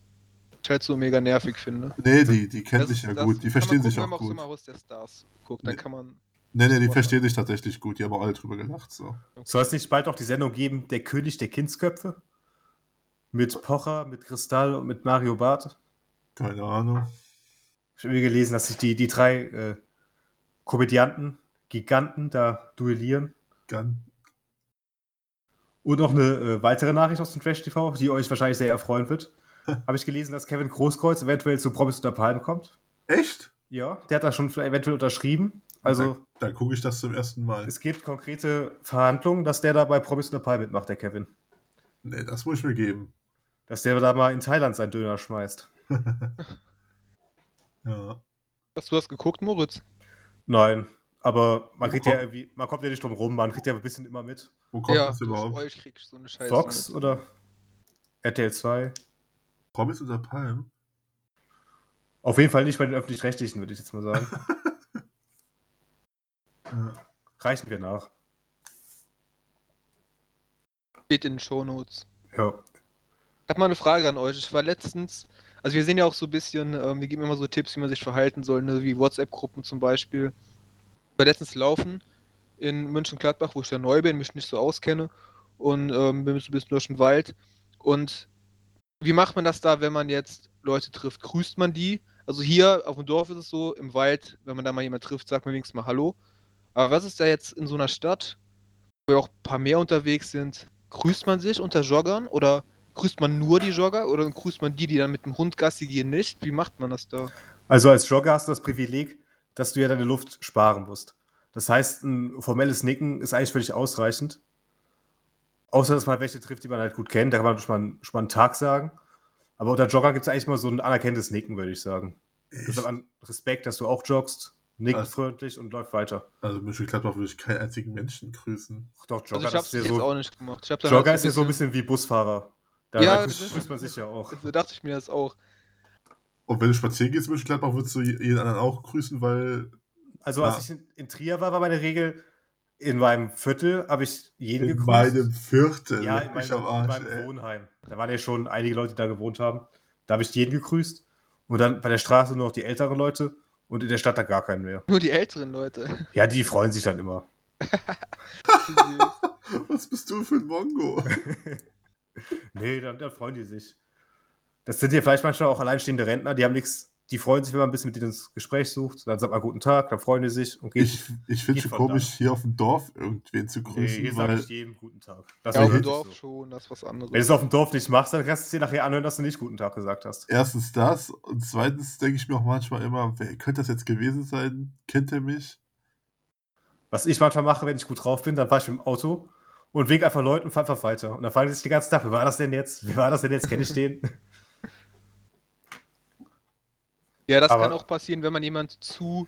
ich halt so mega nervig finde. Nee, die, die kennen Das- sich ja das gut, die kann verstehen man sich gucken, auch wenn man gut. Sommerhaus der Stars guckt, dann Nee. kann man. Nee, nee, die verstehen sich tatsächlich gut, die haben auch alle drüber gelacht. So. Soll es nicht bald auch die Sendung geben, Der König der Kindsköpfe? Mit Pocher, mit Kristall und mit Mario Barth? Keine Ahnung. Ich habe gelesen, dass sich die, die drei äh, Komödianten, Giganten da duellieren. Gan Und noch eine äh, weitere Nachricht aus dem Trash TV, die euch wahrscheinlich sehr erfreuen wird. habe ich gelesen, dass Kevin Großkreuz eventuell zu Promis unter Palmen kommt. Echt? Ja, der hat da schon eventuell unterschrieben. Also Dann, dann gucke ich das zum ersten Mal. es gibt konkrete Verhandlungen, dass der da bei Promis unter Palmen mitmacht, der Kevin. Nee, das muss ich mir geben. Dass der da mal in Thailand seinen Döner schmeißt. Ja. Hast du was geguckt, Moritz? Nein, aber man kriegt ja irgendwie, man kommt ja nicht drum rum, man kriegt ja ein bisschen immer mit. Wo kommt ja, das überhaupt? euch krieg ich so eine Scheiße. Fox mit. oder RTL 2? Promis unter Palm? Auf jeden Fall nicht bei den öffentlich-rechtlichen, würde ich jetzt mal sagen. Reichen wir nach. Steht in den Shownotes. Ja. Ich habe mal eine Frage an euch. Ich war letztens, also wir sehen ja auch so ein bisschen, ähm, wir geben immer so Tipps, wie man sich verhalten soll, ne? wie WhatsApp-Gruppen zum Beispiel. Ich war letztens laufen in München-Gladbach, wo ich ja neu bin, mich nicht so auskenne und ähm, bin so ein bisschen durch den Wald. Und wie macht man das da, wenn man jetzt Leute trifft? Grüßt man die? Also hier auf dem Dorf ist es so, im Wald, wenn man da mal jemanden trifft, sagt man wenigstens mal Hallo. Aber was ist da jetzt in so einer Stadt, wo ja auch ein paar mehr unterwegs sind? Grüßt man sich unter Joggern oder grüßt man nur die Jogger oder grüßt man die, die dann mit dem Hund Gassi gehen, nicht? Wie macht man das da? Also als Jogger hast du das Privileg, dass du ja deine Luft sparen musst. Das heißt, ein formelles Nicken ist eigentlich völlig ausreichend. Außer, dass man welche trifft, die man halt gut kennt. Da kann man schon mal, schon mal einen Tag sagen. Aber unter Jogger gibt es eigentlich mal so ein anerkennendes Nicken, würde ich sagen. Respekt, dass du auch joggst, nickt Was? freundlich und läuft weiter. Also Mönchengladbach würde ich keinen einzigen Menschen grüßen. Ach doch, Also Jogger, ich das hab's ist ja jetzt so, auch nicht gemacht. Ich Jogger halt ist ja so ein bisschen wie Busfahrer. Da Ja, ja, grüßt man sich ja auch. So dachte ich mir das auch. Und wenn du spazieren gehst in Mönchengladbach, würdest du jeden anderen auch grüßen, weil Also Ja. als ich in, in Trier war, war meine Regel, in meinem Viertel habe ich jeden in gegrüßt. meinem Viertel Ja, in meinem, am in Arsch, meinem ey. Wohnheim. Da waren ja schon einige Leute, die da gewohnt haben. Da habe ich jeden gegrüßt. Und dann bei der Straße nur noch die älteren Leute und in der Stadt dann gar keinen mehr. Nur die älteren Leute. Ja, die freuen sich dann immer. Was bist du für ein Mongo? Nee, dann, dann freuen die sich. Das sind ja vielleicht manchmal auch alleinstehende Rentner, die haben nichts, die freuen sich, wenn man ein bisschen mit denen ins Gespräch sucht. Dann sagt man guten Tag, dann freuen die sich und gehen. Ich, ich finde von komisch, da. hier auf dem Dorf irgendwen zu nee, grüßen, hier sage weil ich jedem guten Tag. Das Ja, auf dem Dorf so. schon, das ist was Wenn du anderes. es auf dem Dorf nicht machst, dann kannst du es dir nachher anhören, dass du nicht guten Tag gesagt hast. erstens das und zweitens denke ich mir auch manchmal immer, wer könnte das jetzt gewesen sein? Kennt er mich? Was ich manchmal mache, wenn ich gut drauf bin, dann fahre ich mit dem Auto und wink einfach Leuten und fahre einfach weiter. Und dann fragen die sich den ganzen Tag, wer war das denn jetzt? Wer war das denn jetzt? Kenne ich den? Ja, das Aber- kann auch passieren, wenn man jemand zu,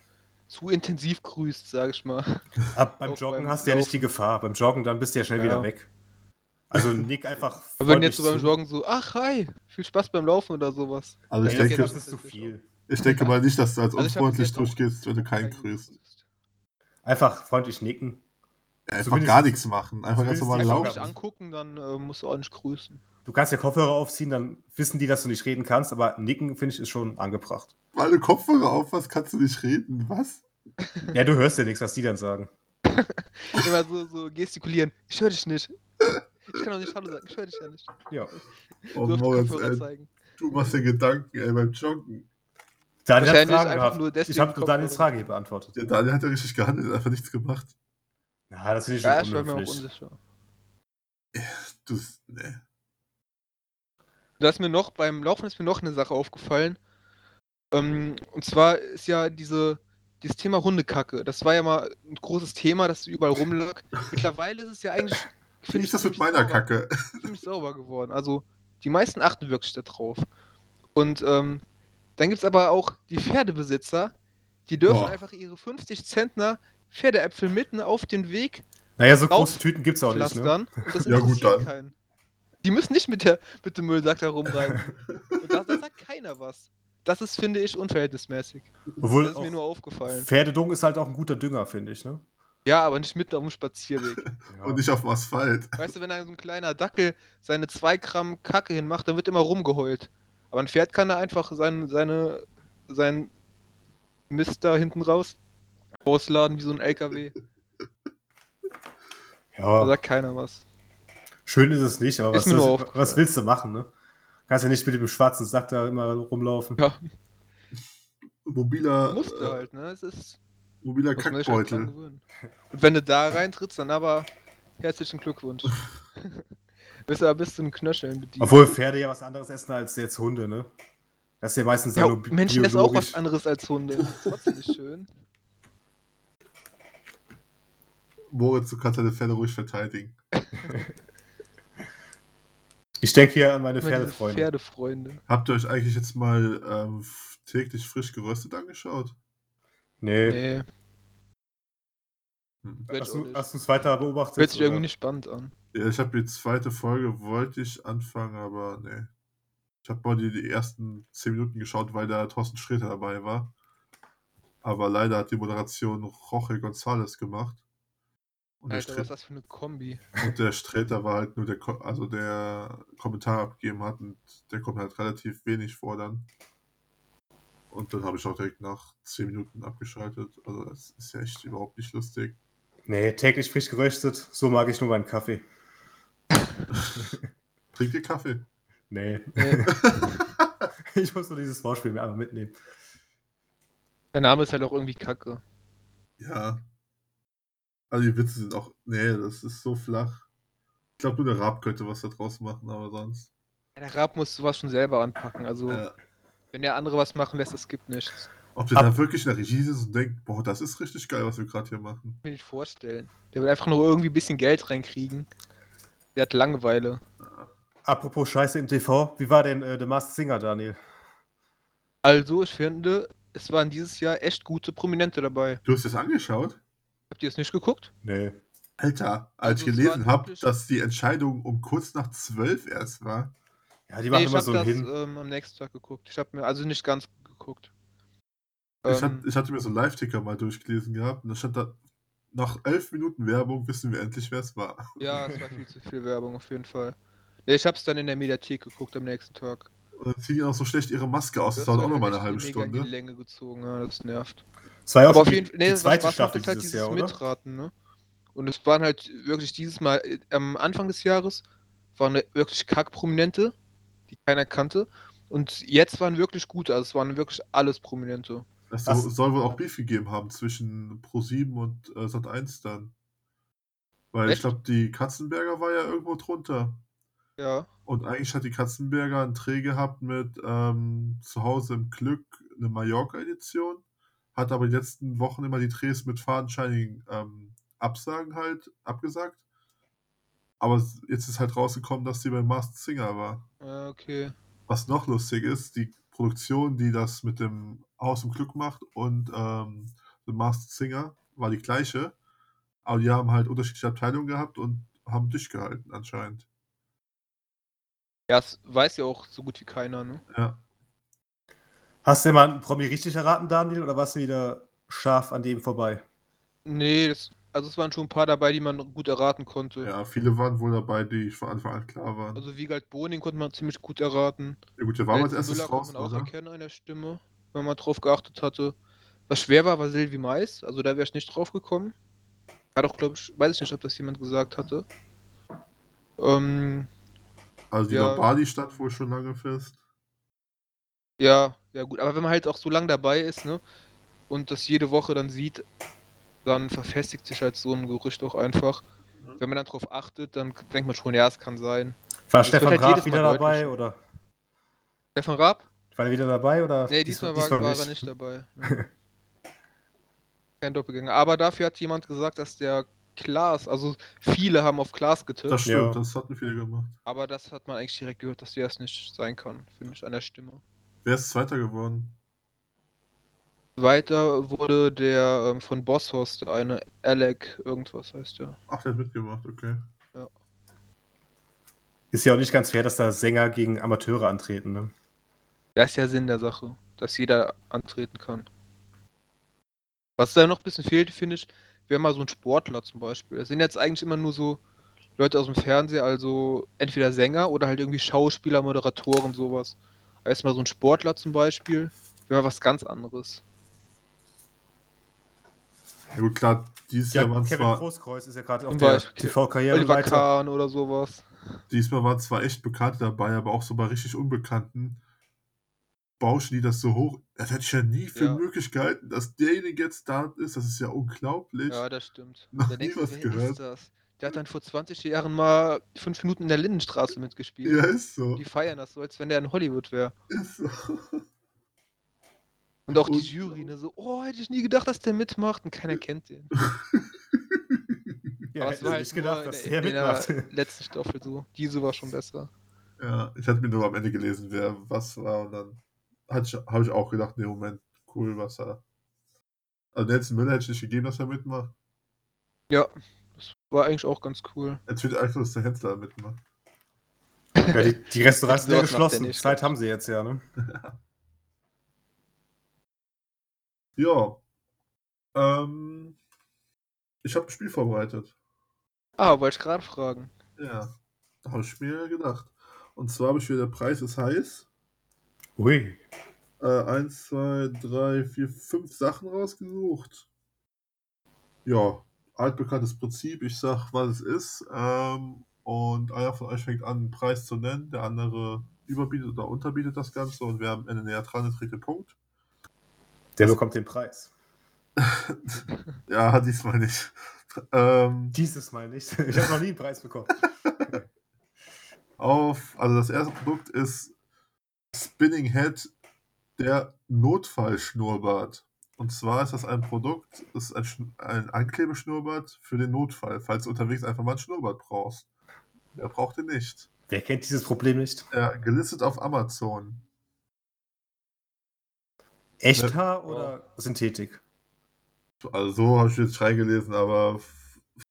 zu intensiv grüßt, sag ich mal. Ab, beim Auch Joggen beim hast du ja nicht die Gefahr. Beim Joggen, dann bist du ja schnell Ja. wieder weg. Also nick einfach. Aber wenn jetzt so freundlich beim. Joggen so, ach hi, viel Spaß beim Laufen oder sowas. Also ich denke, das ist zu viel. ich denke mal nicht, dass du als Also unfreundlich durchgehst, wenn du keinen grüßt. Einfach freundlich nicken. Einfach gar nichts machen, einfach ganz normal Laufen. mich angucken, dann äh, musst du auch nicht grüßen. Du kannst ja Kopfhörer aufziehen, dann wissen die, dass du nicht reden kannst, aber nicken, finde ich, ist schon angebracht. Weil du Kopfhörer auf hast, kannst du nicht reden. Was? Ja, du hörst ja nichts, was die dann sagen. Immer so, so gestikulieren. Ich höre dich nicht. Ich kann auch nicht Hallo sagen, ich höre dich ja nicht. Ja. Oh, die Moritz, ey, zeigen. du machst dir Gedanken, ey, beim Joggen. Daniel hat Fragen einfach gehabt. nur deswegen Ich habe Daniels. Frage hier beantwortet. Der Daniel hat ja richtig gehandelt, einfach nichts gemacht. Ja, das finde ich Ja, schon ich war mir auch unhöflich. unsicher. Du, nee. Da ist mir noch, beim Laufen ist mir noch eine Sache aufgefallen. Ähm, und zwar ist ja diese, dieses Thema Hundekacke. Das war ja mal ein großes Thema, das überall rumlag. Mittlerweile ist es ja eigentlich. Wie ist das mit ziemlich meiner sauber- Kacke? Ziemlich sauber geworden. Also, die meisten achten wirklich darauf. Und ähm, dann gibt es aber auch die Pferdebesitzer, die dürfen Boah. einfach ihre 50 Zentner Pferdeäpfel mitten auf den Weg Naja, so große Tüten gibt es auch nicht. Ne? Ja, gut, dann. keinen. Die müssen nicht mit, der, mit dem Müllsack da rumreisen. Und da, da sagt keiner was. Das ist, finde ich, unverhältnismäßig. Obwohl Das ist mir nur aufgefallen. Pferdedung ist halt auch ein guter Dünger, finde ich. Ne? Ja, aber nicht mitten auf dem Spazierweg. Ja. Und nicht auf dem Asphalt. Weißt du, wenn da so ein kleiner Dackel seine 2 Gramm Kacke hinmacht, dann wird immer rumgeheult. Aber ein Pferd kann da einfach sein, seine, sein Mist da hinten raus ausladen wie so ein LKW. Da ja, sagt keiner was. schön ist es nicht, aber was, nur was, willst du machen? Ne? Kannst ja nicht mit dem schwarzen Sack da immer rumlaufen. Ja, Mobiler, musste äh, halt, ne? Es ist. mobiler halt Kackbeutel. gewöhnen. Und wenn du da reintrittst, dann aber herzlichen Glückwunsch. Bist aber bis zum Knöcheln bedient. Obwohl Pferde ja was anderes essen als jetzt Hunde, ne? Das ist ja meistens ja, Menschen essen auch was anderes als Hunde. Das ist trotzdem nicht schön. Moritz, du kannst deine Pferde ruhig verteidigen. Ich denke hier an meine Pferdefreunde. Pferdefreunde. Habt ihr euch eigentlich jetzt mal ähm, täglich frisch geröstet angeschaut? Nee. Nee, Hm. Hast du, hast du es weiter beobachtet? hört sich irgendwie nicht spannend an. Ja, ich habe die zweite Folge, wollte ich anfangen, aber nee. Ich habe mal die, die ersten 10 Minuten geschaut, weil da Thorsten Sträter dabei war. Aber leider hat die Moderation Jorge González gemacht. Und der, Alter, was ist das für eine Kombi? und der Sträter war halt nur der, Ko- also der Kommentar abgegeben hat und der kommt halt relativ wenig vor dann. Und dann habe ich auch direkt nach 10 Minuten abgeschaltet. Also das ist ja echt überhaupt nicht lustig. Nee, täglich frisch geröstet. So mag ich nur meinen Kaffee. Trinkt ihr Kaffee? Nee. Nee. ich muss nur dieses Wortspiel mir einfach mitnehmen. Der Name ist halt auch irgendwie kacke. Ja. Also die Witze sind auch. Nee, das ist so flach. Ich glaube, nur der Raab könnte was da draus machen, aber sonst. Der Rab muss sowas schon selber anpacken. Also, Äh, wenn der andere was machen lässt, es gibt nichts. ob der Ab- da wirklich in der Regie sitzt und denkt, boah, das ist richtig geil, was wir gerade hier machen. Kann ich mir nicht vorstellen. Der will einfach nur irgendwie ein bisschen Geld reinkriegen. Der hat Langeweile. Apropos Scheiße im TV, wie war denn äh, The Masked Singer, Daniel? Also, ich finde, es waren dieses Jahr echt gute Prominente dabei. Du hast das angeschaut? Habt ihr es nicht geguckt? Nee. Alter, als Also ich es gelesen habe, dass die Entscheidung um kurz nach zwölf erst war. Ja, die machen ich immer so das hin. ähm, am nächsten Tag geguckt. Ich habe mir also nicht ganz geguckt. Ich, Ähm, hat, ich hatte mir so einen Live-Ticker mal durchgelesen gehabt und da stand da, nach elf Minuten Werbung wissen wir endlich, wer es war. ja, es war viel zu viel Werbung auf jeden Fall. Ja, ich habe es dann in der Mediathek geguckt am nächsten Tag. Und dann ziehen die auch so schlecht ihre Maske aus. Das Das dauert war auch nochmal eine halbe in die Stunde. Länge gezogen, ja, das nervt. Es war ja auch Aber auf schon jeden nee, die was zweite Staffel halt dieses dieses Jahr, oder? Mitraten, ne? Und es waren halt wirklich dieses Mal, äh, am Anfang des Jahres waren wirklich Kack-Prominente, die keiner kannte. Und jetzt waren wirklich gute, also es waren wirklich alles Prominente. Es soll, soll wohl auch Beef gegeben haben zwischen Pro7 und äh, Sat1 dann. Weil ich Echt? glaube, die Katzenberger war ja irgendwo drunter. Ja. Und eigentlich hat die Katzenberger einen Dreh gehabt mit ähm, Zuhause im Glück, eine Mallorca-Edition. Hat aber die letzten Wochen immer die Drehs mit fadenscheinigen ähm, Absagen halt abgesagt. Aber jetzt ist halt rausgekommen, dass sie bei Masked Singer war. Ja, okay. Was noch lustig ist, die Produktion, die das mit dem Haus im Glück macht und ähm, The Masked Singer war die gleiche. Aber die haben halt unterschiedliche Abteilungen gehabt und haben durchgehalten anscheinend. Ja, das weiß ja auch so gut wie keiner, ne? Ja. Hast du denn mal einen Promi richtig erraten, Daniel, oder warst du wieder scharf an dem vorbei? Nee, das, also es waren schon ein paar dabei, die man gut erraten konnte. Ja, viele waren wohl dabei, die von Anfang an klar waren. Also Wiegald Boning konnte man ziemlich gut erraten. ja gut, der war als Elton erstes Müller raus, konnte man auch oder? erkennen an der Stimme, wenn man drauf geachtet hatte. Was schwer war, war Silvi Mais. Also da wäre ich nicht drauf gekommen. Hat auch, glaube ich, weiß ich nicht, ob das jemand gesagt hatte. Ähm, Also die Ja. Lombardi stand wohl schon lange fest. ja, ja gut. Aber wenn man halt auch so lang dabei ist, ne? Und das jede Woche dann sieht, dann verfestigt sich halt so ein Gerücht auch einfach. Wenn man dann drauf achtet, dann denkt man schon, ja, es kann sein. War Das Stefan wird halt Raab jedes Mal wieder dabei, deutlich. oder? Stefan Raab? War er wieder dabei, oder? Nee, diesmal, war, war er nicht dabei. ne. Kein Doppelgänger. Aber dafür hat jemand gesagt, dass der Klaas, also viele haben auf Klaas getippt, Das stimmt, Ja. das hatten viele gemacht. aber das hat man eigentlich direkt gehört, dass der es nicht sein kann, finde ich, an der Stimme. Wer ist Zweiter geworden? Weiter wurde der ähm, von Bosshaus, der eine Alec, irgendwas heißt der. Ach, der hat mitgemacht, okay. Ist ja auch nicht ganz fair, dass da Sänger gegen Amateure antreten, ne? Das ist ja Sinn der Sache, dass jeder antreten kann. Was da noch ein bisschen fehlt, finde ich, wäre mal so ein Sportler zum Beispiel. Das sind jetzt eigentlich immer nur so Leute aus dem Fernseher, also entweder Sänger oder halt irgendwie Schauspieler, Moderatoren, sowas. Aber jetzt mal so ein Sportler zum Beispiel, wäre mal was ganz anderes. Ja gut, klar, dieses Ja, Jahr waren Kevin zwar, Großkreuz ist ja gerade auf der Beispiel. Oliver. Kahn oder sowas. diesmal waren zwar echt Bekannte dabei, aber auch so bei richtig Unbekannten bauschen die das so hoch. Das hätte ich ja nie für Ja. möglich gehalten, dass derjenige jetzt da ist. Das ist ja unglaublich. Ja, das stimmt. Noch nie was gehört. Der hat dann vor 20 Jahren mal fünf Minuten in der Lindenstraße mitgespielt. Ja, ist so. Die feiern das so, als wenn der in Hollywood wäre. Ist so. Und auch die Und- Jury, ne, so, oh, hätte ich nie gedacht, dass der mitmacht und keiner kennt den. Ja, hätte ich nicht nur gedacht, in dass der, der in der mitmacht. letzten Staffel so. Diese war schon besser. Ja, ich hatte mir nur am Ende gelesen, wer was war und dann habe ich auch gedacht, nee, Moment, cool, was er. Also Nelson Müller hätte ich nicht gegeben, dass er mitmacht. Ja, war eigentlich auch ganz cool. Jetzt wird einfach, dass der Händler mitmacht. Ja, die, die Restaurants sind ja geschlossen. Zeit haben sie jetzt ja, ne? Ja. Ähm, ich habe ein Spiel vorbereitet. Ah, wollte ich gerade fragen. Ja, da habe ich mir gedacht. Und zwar habe ich wieder, der Preis ist heiß. Ui. Äh, eins, zwei, drei, vier, fünf Sachen rausgesucht. Ja, altbekanntes Prinzip. Ich sag, was es ist. Ähm, und einer von euch fängt an, einen Preis zu nennen. Der andere überbietet oder unterbietet das Ganze. Und wer am Ende näher dran ist, kriegt den Punkt. Der bekommt den Preis. Ja, diesmal nicht. Ähm, Dieses Mal nicht. Ich habe noch nie einen Preis bekommen. auf, also das erste Produkt ist Spinning Head, der Notfallschnurrbart. Und zwar ist das ein Produkt, das ist ein, ein Anklebeschnurrbart für den Notfall, falls du unterwegs einfach mal ein Schnurrbart brauchst. Wer braucht den nicht? Wer kennt dieses Problem nicht? Ja, gelistet auf Amazon. Echthaar oder Synthetik? Also so habe ich jetzt drei gelesen, aber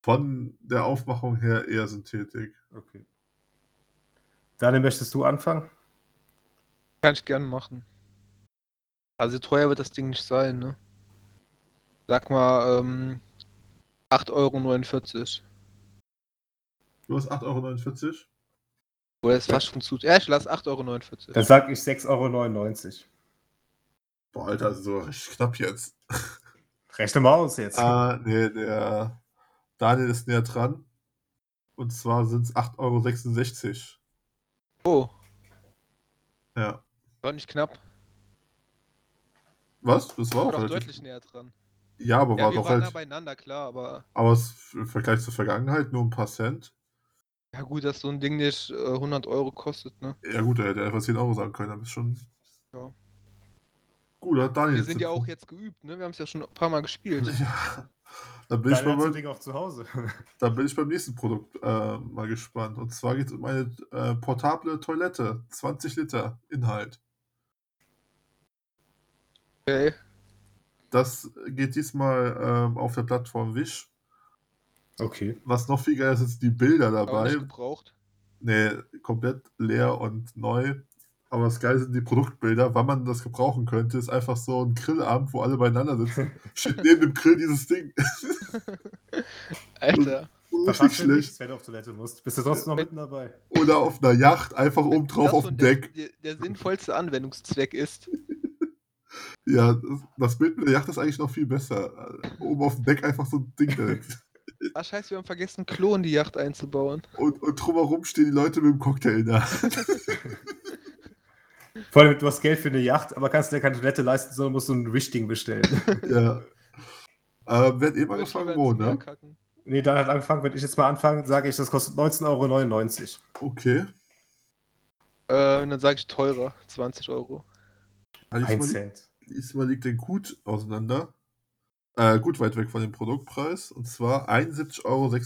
von der Aufmachung her eher Synthetik. Okay. Daniel, möchtest du anfangen? Kann ich gerne machen. Also teuer wird das Ding nicht sein, ne? Sag mal, ähm, 8,49 Euro. Du hast 8,49 Euro. Oder ist fast schon zu. Ja, ich lasse 8,49 Euro. Dann sag ich 6,99 Euro. Boah, Alter, also so richtig knapp jetzt. Rechne mal aus jetzt. Ah, nee, der Daniel ist näher dran. Und zwar sind es 8,66 Oh, Euro. Ja. war nicht knapp. Was? Das war War auch doch relativ. deutlich näher dran. Ja, aber Ja, war wir doch waren halt. beieinander, klar, aber Aber es ist im Vergleich zur Vergangenheit nur ein paar Cent. ja gut, dass so ein Ding nicht äh, 100 Euro kostet, ne? Ja, gut, er hätte einfach 10 Euro sagen können, aber ist schon. Ja. Gut, hat Daniel Wir sind ja auch jetzt geübt, ne? Wir haben es ja schon ein paar Mal gespielt. Ja. Dann bin, ich mal Ding auch zu Hause. dann bin ich beim nächsten Produkt äh, mal gespannt. Und zwar geht es um eine äh, portable Toilette. 20 Liter Inhalt. Okay. Das geht diesmal ähm, auf der Plattform Wish. Okay. Was noch viel geiler ist, sind die Bilder Aber dabei. nicht gebraucht. Nee, komplett leer und neu. Aber das Geile sind die Produktbilder. Wann man das gebrauchen könnte, ist einfach so ein Grillabend, wo alle beieinander sitzen. Steht neben dem Grill dieses Ding. Alter. Richtig hast du schlecht. wenn du auf Toilette musst? Bist du trotzdem noch mitten dabei? Oder auf einer Yacht, einfach oben drauf Das auf dem der, Deck. Der, der sinnvollste Anwendungszweck ist. Ja, das, Bild mit der Yacht ist eigentlich noch viel besser. Oben auf dem Deck einfach so ein Ding direkt. Ah, scheiße, wir haben vergessen, Klo in die Yacht einzubauen. Und, und drumherum stehen die Leute mit dem Cocktail da. Vor allem, du hast Geld für eine Yacht, aber kannst dir keine Toilette leisten, sondern musst so ein Wichting bestellen. ja. Ähm, wer hat eben angefangen, Meer ne? kacken. nee, dann hat angefangen, wenn ich jetzt mal anfange, sage ich, das kostet 19,99 Euro. Okay. Äh, und dann sage ich teurer, 20 Euro. Also Ein diesmal, Cent. diesmal liegt der gut auseinander. Äh, gut weit weg von dem Produktpreis. Und zwar 71,36 Euro.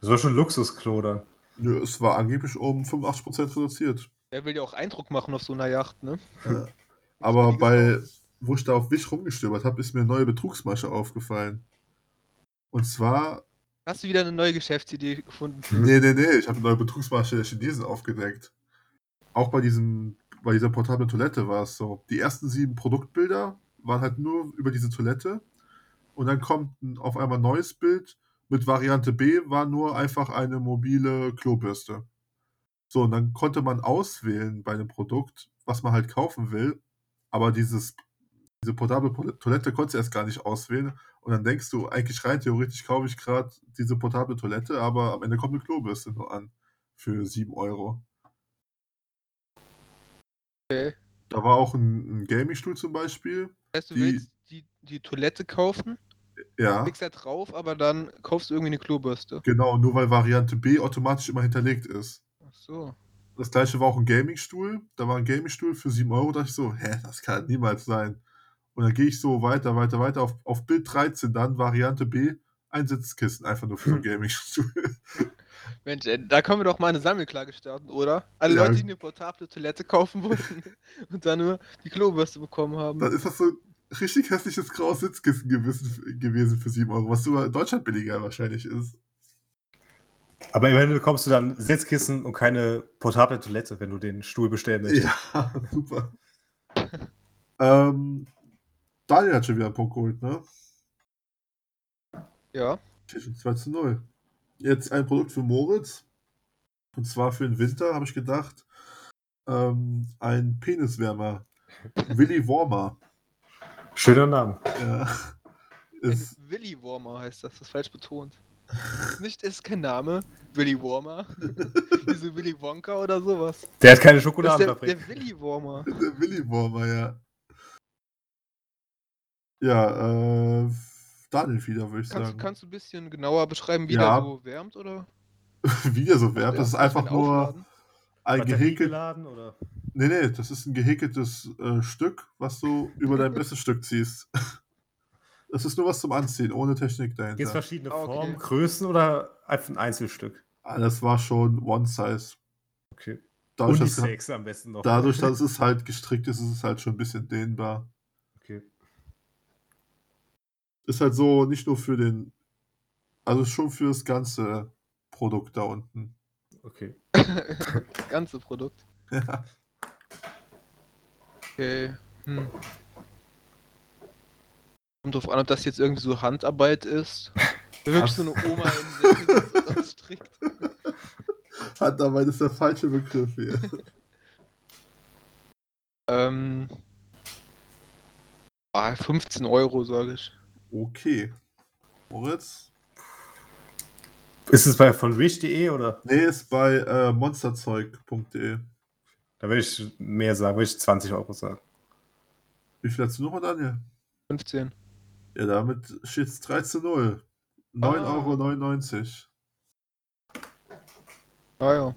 So schon Luxusklo dann. Nö, es war angeblich um 85% reduziert. Er will ja auch Eindruck machen auf so einer Yacht, ne? Aber Wie bei, wo ich da auf Wish rumgestöbert habe, ist mir eine neue Betrugsmasche aufgefallen. Und zwar, Hast du wieder eine neue Geschäftsidee gefunden? nee, nee, nee, ich habe eine neue Betrugsmasche der Chinesen aufgedeckt. Auch bei diesem, bei dieser portablen Toilette war es so. Die ersten sieben Produktbilder waren halt nur über diese Toilette. Und dann kommt auf einmal ein neues Bild mit Variante B, war nur einfach eine mobile Klobürste. So, und dann konnte man auswählen bei einem Produkt, was man halt kaufen will. Aber dieses, diese portable Po- Toilette konntest du erst gar nicht auswählen. Und dann denkst du, eigentlich rein theoretisch kaufe ich gerade diese portable Toilette, aber am Ende kommt eine Klobürste nur an. Für 7 Euro. Okay. Da war auch ein, ein Gaming-Stuhl zum Beispiel. Das heißt, du Die- willst die, die Toilette kaufen Ja, Klickst da drauf, aber dann kaufst du irgendwie eine Klobürste. genau, nur weil Variante B automatisch immer hinterlegt ist. Ach so. Das gleiche war auch ein Gaming-Stuhl. Da war ein Gaming-Stuhl für 7 Euro. Da dachte ich so, hä, das kann niemals sein. Und dann gehe ich so weiter, weiter, weiter. Auf, auf Bild 13 dann, Variante B, ein Sitzkissen, einfach nur für einen Gaming-Stuhl. Mensch, ey, da können wir doch mal eine Sammelklage starten, oder? Alle Ja. Leute, die eine portable Toilette kaufen wollten und dann nur die Klobürste bekommen haben. Dann ist das so ein richtig hässliches graues Sitzkissen gewesen, gewesen für 7 Euro, was sogar in Deutschland billiger wahrscheinlich ist. Aber immerhin bekommst du dann Sitzkissen und keine portable Toilette, wenn du den Stuhl bestellen möchtest. Ja, super. ähm, Daniel hat schon wieder einen Punkt geholt, ne? Ja. Steht schon 2 zu 0. Jetzt ein Produkt für Moritz. Und zwar für den Winter, habe ich gedacht. Ähm, ein Peniswärmer. Willy Warmer. Schöner Name. Ja. Ist, Willy Warmer heißt das, das ist falsch betont. Nicht ist kein Name, Willy Warmer. Wie so Willy Wonka oder sowas. Der hat keine Das ist Schokoladenfabrik. der, der Willy Warmer. der Willy Warmer, ja. Ja, äh, Daniel wieder, würde ich Kannst, sagen. kannst du ein bisschen genauer beschreiben, wie Ja. der so wärmt, oder? Wie der so wärmt, das ist einfach nur aufladen? ein gehäkelt. Nee, nee, das ist ein gehäkeltes äh, Stück, was du über dein bestes Stück ziehst. Das ist nur was zum Anziehen, ohne Technik Gibt es dahinter. verschiedene Ah, okay. Formen, Größen oder einfach ein Einzelstück? Ah, Das war schon One Size. Okay. Dadurch, dass, Unisex am besten noch. dadurch, dass es halt gestrickt ist, ist es halt schon ein bisschen dehnbar. Ist halt so nicht nur für den, also schon für das ganze Produkt da unten. okay. Das ganze Produkt. Ja. Okay. Hm. Kommt drauf an, ob das jetzt irgendwie so Handarbeit ist. Wirklich so eine Oma in so ausstrickt. Handarbeit ist der falsche Begriff hier. Ähm. Ah, 15 Euro, sage ich. Okay. Moritz? Ist es bei von wish.de oder? Nee, ist bei äh, monsterzeug.de. Da würde ich mehr sagen, würde ich 20 Euro sagen. Wie viel hast du noch, Daniel? 15. Ja, damit steht es 3 zu 0. 9,99 Euro. Ah ja.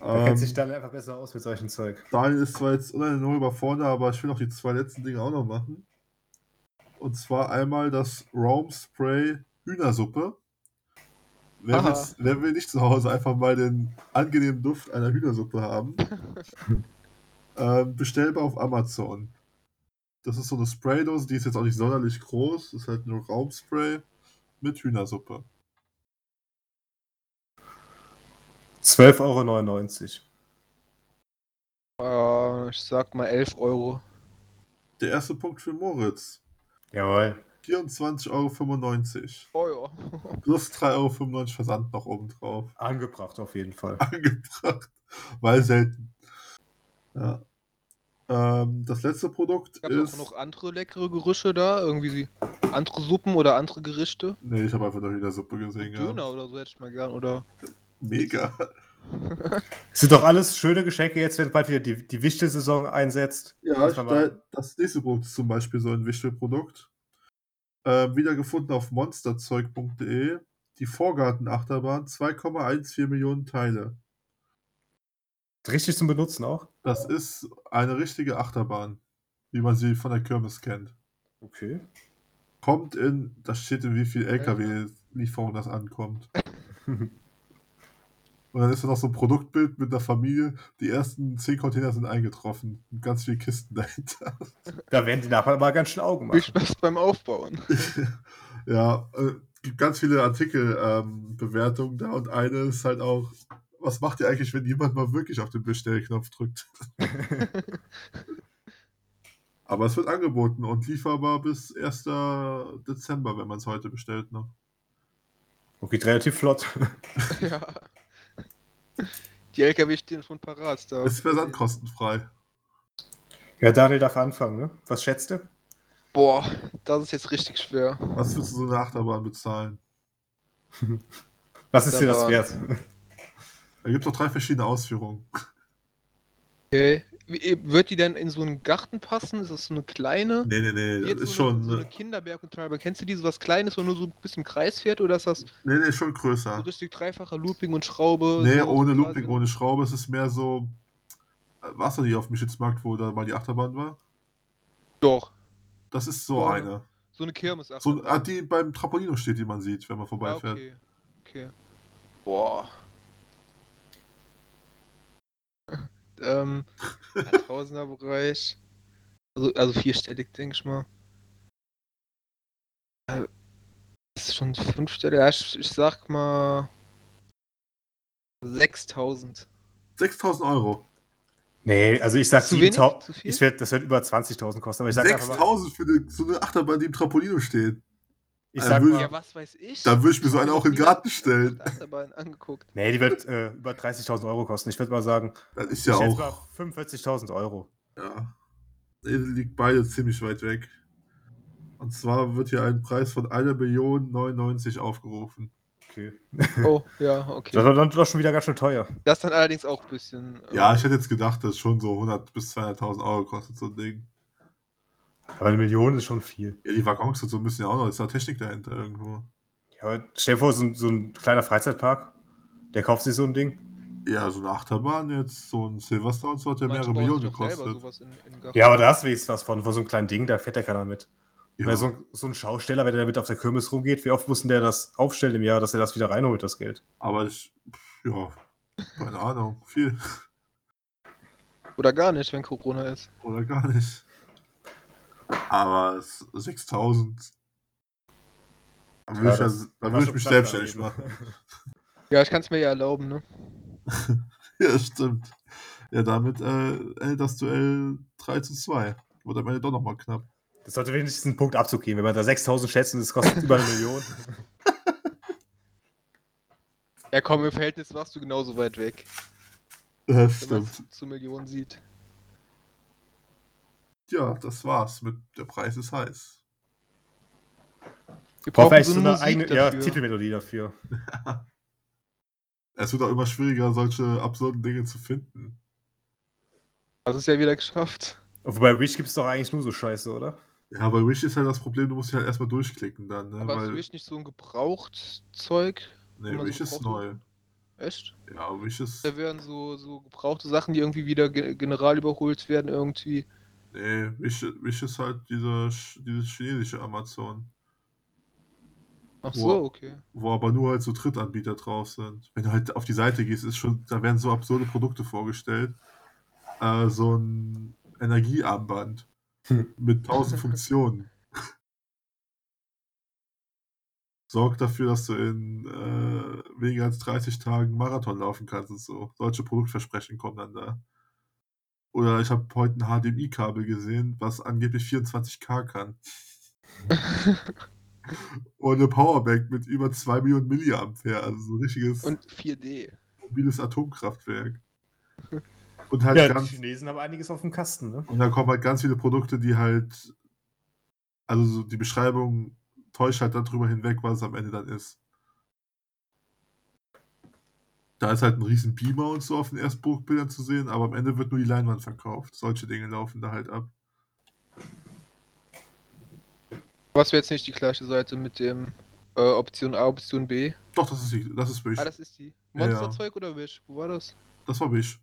Da kennt Ähm, sich dann einfach besser aus mit solchen Zeug. Daniel ist zwar jetzt uneinholbar vorne, aber ich will noch die zwei letzten Dinge auch noch machen. Und zwar einmal das Raum Spray Hühnersuppe. Wer, wer will nicht zu Hause einfach mal den angenehmen Duft einer Hühnersuppe haben? ähm, bestellbar auf Amazon. Das ist so eine Spraydose, die ist jetzt auch nicht sonderlich groß. Das ist halt nur Raumspray mit Hühnersuppe. 12,99 Euro. Äh, ich sag mal 11 Euro. Der erste Punkt für Moritz. Jawohl. 24,95 Euro. Oh ja. Plus 3,95 Euro Versand noch oben drauf. Angebracht auf jeden Fall. Angebracht. Weil selten. Ja. Ähm, das letzte Produkt Gab es ist. auch noch andere leckere Gerüche da? Irgendwie andere Suppen oder andere Gerichte? Nee, ich habe einfach nur wieder Suppe gesehen. Ja. Döner oder so hätte ich mal gern. Oder Mega. Es sind doch alles schöne Geschenke jetzt, wenn bald wieder die, die Wichtelsaison einsetzt. Ja, da, das nächste Produkt ist zum Beispiel so ein Wichtelprodukt. Ähm, wieder gefunden auf monsterzeug.de. Die Vorgartenachterbahn, 2,14 Millionen Teile. Richtig zum Benutzen auch. Das ist eine richtige Achterbahn, wie man sie von der Kirmes kennt. Okay. Kommt in, da steht in wie viel LKW-Lieferung das ankommt. Und dann ist da noch so ein Produktbild mit einer Familie. Die ersten 10 Container sind eingetroffen. Und ganz viele Kisten dahinter. Da werden die Nachbarn aber ganz schön Augen viel machen. Spaß beim Aufbauen. ja, äh, gibt ganz viele Artikelbewertungen da und eine ist halt auch, was macht ihr eigentlich, wenn jemand mal wirklich auf den Bestellknopf drückt? Aber es wird angeboten und lieferbar bis 1. Dezember, wenn man es heute bestellt noch. Und geht relativ flott. ja. Die LKW stehen schon parat. Da. Ist versandkostenfrei. Ja, Daniel darf anfangen, ne? Was schätzt du? Boah, das ist jetzt richtig schwer. Was würdest du so eine Achterbahn bezahlen? Was ist dir das wert? Da gibt es noch drei verschiedene Ausführungen. Okay. Wie- Wird die denn in so einen Garten passen? Ist das so eine kleine? Nee, nee, nee, das ist so eine, schon. so eine ne- Kinderberg und Treiber. Kennst du die, so was Kleines, wo nur so ein bisschen im Kreis fährt? Oder ist das Nee, nee, schon so größer. richtig dreifacher Looping und Schraube? Nee, so ohne quasi- Looping, ohne Schraube. Es ist mehr so. äh, Warst du nicht auf dem Schitzmarkt, wo da mal die Achterbahn war? Doch. Das ist so Oh. eine. So eine Kirmes. So, ah, die beim Trampolino steht, die man sieht, wenn man Ah, vorbeifährt. okay. Okay. Boah. Ähm, Tausender-Bereich. Also, also vierstellig, denke ich mal. Äh, Das ist schon fünfstellig. Ja, ich, ich sag mal 6000. 6000 Euro. Nee, also ich sag Zu wenig? 7000. Zu viel? Ich werd, das wird über 20.000 kosten, aber ich sag einfach mal, 6000 für eine, so eine Achterbahn, die im Trampolino steht. Ich sag mal Ja, was weiß ich? Da würde ich mir so eine auch in den Garten stellen. Achterbahn angeguckt. nee, die wird äh, über 30.000 Euro kosten. Ich würde mal sagen, Das ist ich ja auch. 45.000 Euro. Ja. Die liegt beide ziemlich weit weg. Und zwar wird hier ein Preis von 1.099 aufgerufen. Okay. Oh, ja, Das okay. war dann doch schon wieder ganz schön teuer. Das dann allerdings auch ein bisschen. Ja, äh, ich hätte jetzt gedacht, dass schon so 100 bis 200.000 Euro kostet so ein Ding. Aber eine Million ist schon viel. Ja, die Waggons und so müssen ja auch noch, ist da Technik dahinter irgendwo. Ja, aber stell dir vor, so, ein- so ein kleiner Freizeitpark, der kauft sich so ein Ding. Ja, so eine Achterbahn jetzt, so ein Silverstar und so hat ja mehrere Millionen gekostet. Ja, aber da hast du wenigstens was von, von so einem kleinen Ding, da fährt ja keiner mit. Ja, so, ein- so ein Schausteller, wenn der damit auf der Kirmes rumgeht, wie oft muss denn der das aufstellen im Jahr, dass er das wieder reinholt, das Geld? aber ich, ja, keine Ahnung, viel Oder gar nicht, wenn Corona ist. oder gar nicht. Aber es- 6000. Da würde Ja, ich, das- da war würde ich mich selbstständig machen. Ja, ich kann es mir ja erlauben, ne? Ja, stimmt. Ja, damit äh, endet das Duell 3 zu 2. Wurde am Ende doch nochmal knapp. Das sollte wenigstens einen Punkt Abzug geben. Wenn man da 6000 schätzt und es kostet über eine Million. Ja, komm, im Verhältnis warst du genauso weit weg, Ja, wenn man stimmt. zu Millionen sieht. Ja, das war's mit Der Preis ist heiß. Wir brauchen vielleicht so eine eine Musik eigene ja, dafür. Titelmelodie dafür. Es wird auch immer schwieriger, solche absurden Dinge zu finden. Das ist ja wieder geschafft. Und bei Wish gibt es doch eigentlich nur so Scheiße, oder? Ja, bei Wish ist halt das Problem, du musst dich halt erstmal durchklicken dann, ne? Aber Weil, ist Wish nicht so ein Gebrauchtzeug? nee, so Wish ist neu. Echt? Ja, Wish ist. Da werden so, so gebrauchte Sachen, die irgendwie wieder ge general überholt werden, irgendwie. Nee, Wish, Wish ist halt diese, dieses chinesische Amazon. Ach so, okay. wo aber nur halt so Drittanbieter drauf sind. Wenn du halt auf die Seite gehst, ist schon, da werden so absurde Produkte vorgestellt. Äh, so ein Energiearmband Hm. mit tausend Funktionen. Sorgt dafür, dass du in äh, weniger als 30 Tagen Marathon laufen kannst und so. Solche Produktversprechen kommen dann da. Oder ich habe heute ein HDMI-Kabel gesehen, was angeblich 24K kann. Und eine Powerbank mit über 2 Millionen Milliampere, also so ein richtiges Und 4D. mobiles Atomkraftwerk. Und halt Ja, die ganz, Chinesen haben einiges auf dem Kasten, ne? und da kommen halt ganz viele Produkte, die halt, also so die Beschreibung täuscht halt darüber hinweg, was es am Ende dann ist. Da ist halt ein riesen Beamer und so auf den Erstbuchbildern zu sehen, aber am Ende wird nur die Leinwand verkauft. Solche Dinge laufen da halt ab. Was wäre jetzt nicht die gleiche Seite mit dem äh, Option A, Option B? Doch, das ist, die- das ist Wish. Ah, das ist die. Ja, ja. Monsterzeug oder Wish? Wo war das? Das war Wish.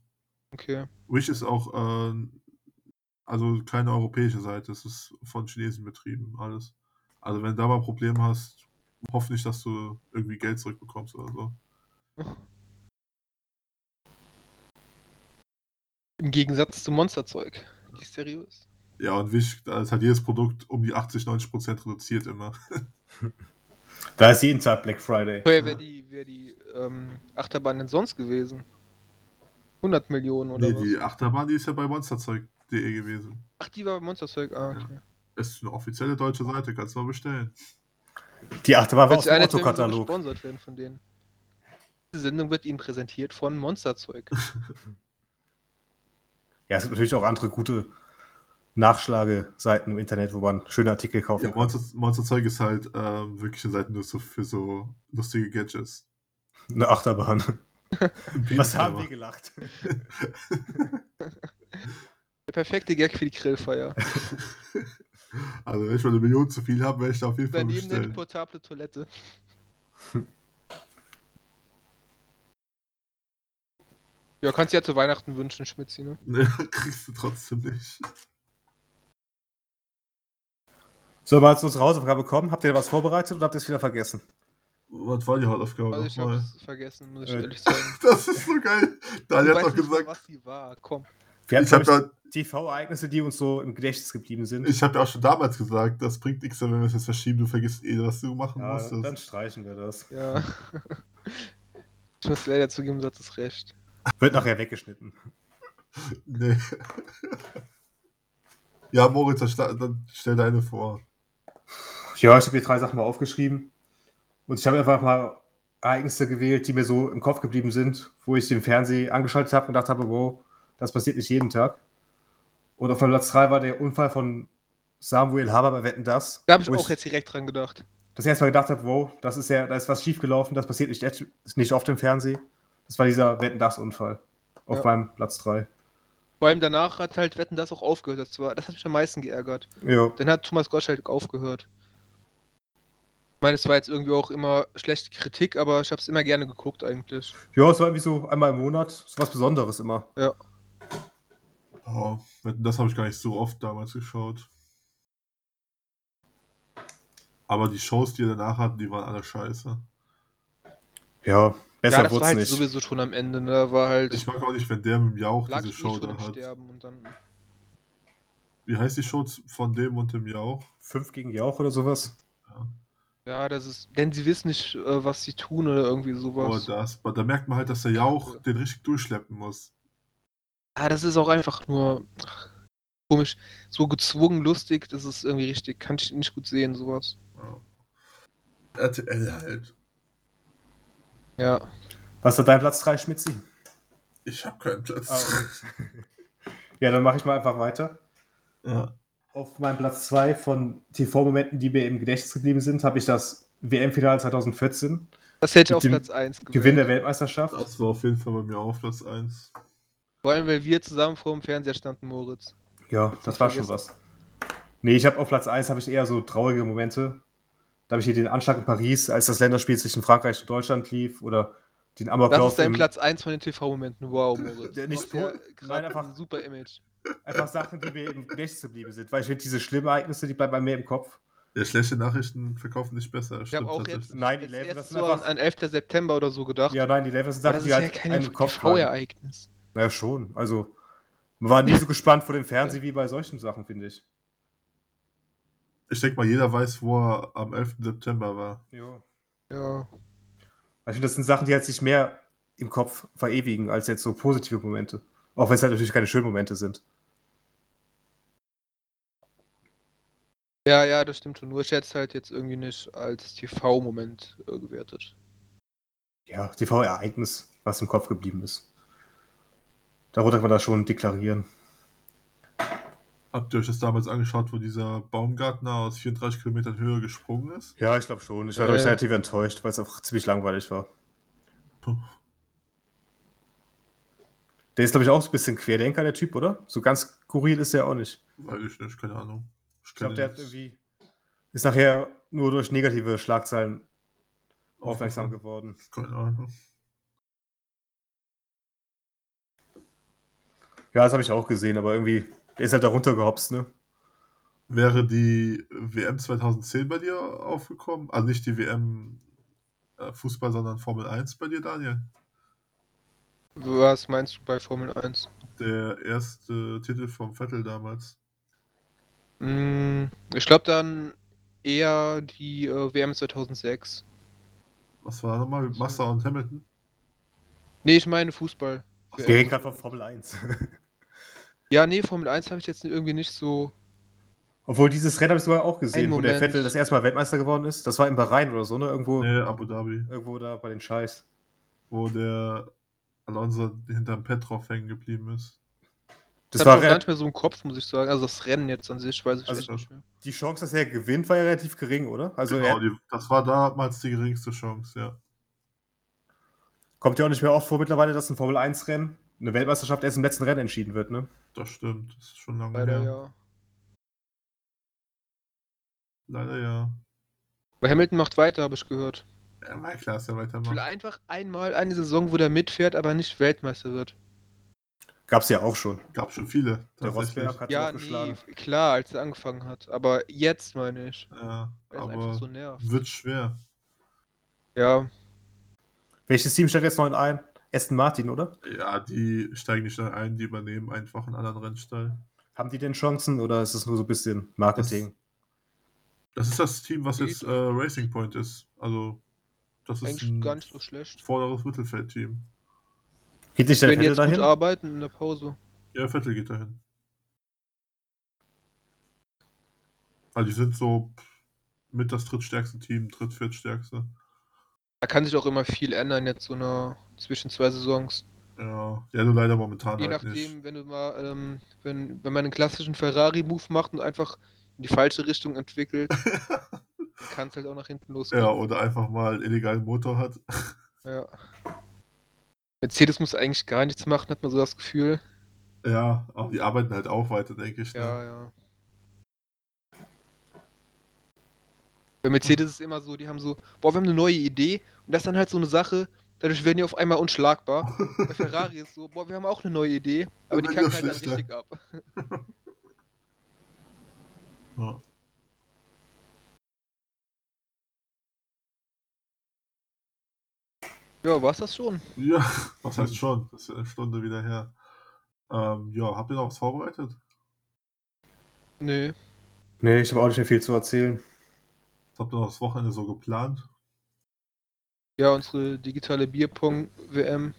Okay. Wish ist auch, äh, also keine europäische Seite, es ist von Chinesen betrieben, alles. Also wenn du da mal ein Problem hast, hoff nicht, dass du irgendwie Geld zurückbekommst oder so. Im Gegensatz zum Monsterzeug. Die ist seriös. Ja, und Wish, da ist halt jedes Produkt um die 80, 90 Prozent reduziert immer. Da ist jeden Tag Black Friday. Teuer wäre die, wär die ähm, Achterbahn denn sonst gewesen? 100 Millionen oder Nee, was? die Achterbahn, die ist ja bei monsterzeug.de gewesen. Ach, die war bei Monsterzeug. Ah, okay. Ist eine offizielle deutsche Seite, kannst du mal bestellen. Die Achterbahn war Wird aus dem Otto-Katalog. gesponsert werden von denen. Diese Sendung wird Ihnen präsentiert von Monsterzeug. Ja, es gibt natürlich auch andere gute Nachschlageseiten im Internet, wo man schöne Artikel kaufen Ja, kann. Monster, Monsterzeug ist halt ähm, wirklich eine Seite nur so für so lustige Gadgets. Eine Achterbahn. Was haben wir gelacht? perfekte Gag für die Grillfeier. Also, wenn ich mal eine Million zu viel habe, werde ich da auf jeden Fall Daneben eine bestellen. portable Toilette. Ja, kannst du ja zu Weihnachten wünschen, Schmitzi, ne? Ne, kriegst du trotzdem nicht. Sollen wir jetzt unsere Hausaufgabe kommen? Habt ihr was vorbereitet oder habt ihr es wieder vergessen? Was war die Hausaufgabe Also ich habe nochmal? es vergessen, muss ich Äh, ehrlich sagen. Das ist so geil. Du Daniel hat doch gesagt, was die war. Komm. Wir ich habe glaub ja, TV-Ereignisse, die uns so im Gedächtnis geblieben sind. ich hab ja auch schon damals gesagt, das bringt nichts, wenn wir es jetzt verschieben. Du vergisst eh, was du machen ja, musstest. dann streichen wir das. Ja. ich muss leider zugeben, du hattest recht. Wird nachher weggeschnitten. Nee. ja, Moritz, dann, stell deine vor. Ja, ich habe hier drei Sachen mal aufgeschrieben. Und ich habe einfach mal Ereignisse gewählt, die mir so im Kopf geblieben sind, wo ich den Fernseher angeschaltet habe und gedacht habe, wow, das passiert nicht jeden Tag. Und auf Platz 3 war der Unfall von Samuel Haber bei Wetten Das. Da habe ich auch jetzt direkt dran gedacht. das erste Mal gedacht habe, wow, das ist ja, da ist was schiefgelaufen, das passiert nicht, nicht oft im Fernsehen. Das war dieser Wetten Das-Unfall. Auf Ja. meinem Platz 3. Vor allem danach hat halt Wetten das auch aufgehört. Das, war, das hat mich am meisten geärgert. Ja. Dann hat Thomas Gottschalk aufgehört. Ich meine, es war jetzt irgendwie auch immer schlechte Kritik, aber ich habe es immer gerne geguckt eigentlich. Ja, es war irgendwie so einmal im Monat. So was Besonderes immer. Oh, das habe ich gar nicht so oft damals geschaut. Aber die Shows, die er danach hatten, die waren alle scheiße. Ja, besser ja, das war halt nicht. sowieso schon am Ende. Ne? Da war halt. Ich mag auch nicht, wenn der mit dem Jauch diese Show da hat. Sterben und dann. Wie heißt die Show von dem und dem Jauch? Fünf gegen Jauch oder sowas. Ja, das ist. Denn sie wissen nicht, äh, was sie tun oder irgendwie Oh, sowas. das. Da merkt man halt, dass der Jauch den richtig durchschleppen muss. Ja, das ist auch einfach nur. Ach, komisch. So gezwungen lustig, das ist irgendwie richtig. Kann ich nicht gut sehen, sowas. Ja. RTL halt. Ja. Was ist dein Platz 3, Schmitzi? Ich habe keinen Platz. Ah, ja, dann mache ich mal einfach weiter. Ja. Auf meinem Platz 2 von TV-Momenten, die mir im Gedächtnis geblieben sind, habe ich das WM-Finale 2014. Das hätte ich auf Platz 1 gewählt. Gewinn der Weltmeisterschaft. Das war auf jeden Fall bei mir auf Platz 1. Vor allem, weil wir zusammen vor dem Fernseher standen, Moritz. Ja, das war schon was. Nee, ich habe auf Platz 1 habe ich eher so traurige Momente. Da habe ich hier den Anschlag in Paris, als das Länderspiel zwischen Frankreich und Deutschland lief, oder den Das Amoklauf ist dein im- Platz 1 von den TV-Momenten. Wow, Moritz. Der nicht gerade nein, einfach- ein super Image. Einfach Sachen, die mir im Gedächtnis geblieben sind. Weil ich finde, diese schlimmen Ereignisse, die bleiben bei mir im Kopf. Ja, schlechte Nachrichten verkaufen nicht besser. Ich habe auch jetzt, tatsächlich. Nein, die jetzt Label, das erst sind so an, einfach- an 11. September oder so gedacht. Ja, nein, die Level sind Sachen, das die ist ja halt kein einen im Kopf. TV-Ereignis. Naja, schon. Also, man war nie so gespannt vor dem Fernsehen wie bei solchen Sachen, finde ich. Ich denke mal, jeder weiß, wo er am 11. September war. Ja. Ja. Ich finde, das sind Sachen, die halt sich mehr im Kopf verewigen, als jetzt so positive Momente. Auch wenn es halt natürlich keine schönen Momente sind. ja, ja, das stimmt schon. Nur ich hätte es halt jetzt irgendwie nicht als TV-Moment äh, gewertet. Ja, TV-Ereignis, was im Kopf geblieben ist. Darunter kann man das schon deklarieren. Habt ihr euch das damals angeschaut, wo dieser Baumgartner aus 34 Kilometern Höhe gesprungen ist? Ja, ich glaube schon. Ich war Äh. ich, relativ enttäuscht, weil es auch ziemlich langweilig war. Puh. Der ist, glaube ich, auch so ein bisschen Querdenker, der Typ, oder? So ganz skurril ist er auch nicht. Weiß ich nicht, keine Ahnung. Ich glaube, kenn der hat irgendwie. Ist nachher nur durch negative Schlagzeilen aufmerksam geworden. Keine Ahnung. Ja, das habe ich auch gesehen, aber irgendwie, der ist halt da runtergehopst, ne? Wäre die WM 2010 bei dir aufgekommen? Also nicht die WM äh, Fußball, sondern Formel 1 bei dir, Daniel? Was meinst du bei Formel 1? Der erste Titel vom Vettel damals. Mm, ich glaube dann eher die äh, WM 2006. Was war nochmal? Massa und Hamilton? Nee, ich meine Fußball. Ach. Wir reden gerade von Formel 1. Ja, nee, Formel 1 habe ich jetzt irgendwie nicht so. Obwohl dieses Rennen habe ich sogar auch gesehen, wo der Moment. Vettel das erste Mal Weltmeister geworden ist. Das war in Bahrain oder so, ne? Irgendwo, Nee, Abu Dhabi. irgendwo da bei den Scheiß. Wo der Alonso hinterm Petrov hängen geblieben ist. Das hab war ich auch gar nicht mehr so im Kopf, muss ich sagen. Also das Rennen jetzt an sich, weiß ich Also echt nicht mehr. die Chance, dass er gewinnt, war ja relativ gering, oder? Also genau, er die, das war damals die geringste Chance, ja. kommt ja auch nicht mehr oft vor mittlerweile, dass ein Formel 1-Rennen eine Weltmeisterschaft erst im letzten Rennen entschieden wird, ne? Das stimmt. Das ist schon lange Leider her. ja. Leider ja. Aber Hamilton macht weiter, habe ich gehört. Ja, mal klar, dass er Ich will weitermacht. einfach einmal eine Saison, wo der mitfährt, aber nicht Weltmeister wird. Gab's ja auch schon. Gab schon viele. Der. Rosberg hat Ja, ja, geschlagen. nee, klar, als er angefangen hat. Aber jetzt meine ich. Ja, aber so nervt. wird schwer. Ja, Welches Team stellt jetzt noch ein? Aston Martin, oder? Ja, die steigen nicht ein, die übernehmen einfach einen anderen Rennstall. Haben die denn Chancen oder ist es nur so ein bisschen Marketing? Das ist das Team, was jetzt äh, Racing Point ist. Also, das ist eigentlich ein gar nicht so schlecht. vorderes Mittelfeldteam. Geht nicht der Vettel jetzt gut dahin? arbeiten in der Pause. Ja, Vettel geht dahin. Also, die sind so mit das drittstärkste Team, dritt, viertstärkste. Da kann sich auch immer viel ändern jetzt so eine zwischen zwei Saisons. Ja, ja, nur leider momentan Je halt nachdem, nicht. wenn du mal, ähm, wenn, wenn man einen klassischen Ferrari-Move macht und einfach in die falsche Richtung entwickelt, kann es halt auch nach hinten losgehen. ja, oder einfach mal einen illegalen Motor hat. Ja. Mercedes muss eigentlich gar nichts machen, hat man so das Gefühl. Ja, aber die arbeiten halt auch weiter, denke ich. Ne? Ja, ja. Bei Mercedes ist es immer so, die haben so, boah, wir haben eine neue Idee und das ist dann halt so eine Sache, dadurch werden die auf einmal unschlagbar. Bei Ferrari ist so, boah, wir haben auch eine neue Idee, aber die kacken halt dann richtig ab. Ja. Ja, war's das schon? Ja, was heißt schon? Das ist ja eine Stunde wieder her. Ähm, ja, habt ihr noch was vorbereitet? Nee. Nee, ich habe auch nicht mehr viel zu erzählen. Was habt ihr noch das Wochenende so geplant? Ja, unsere digitale Bierpong-WM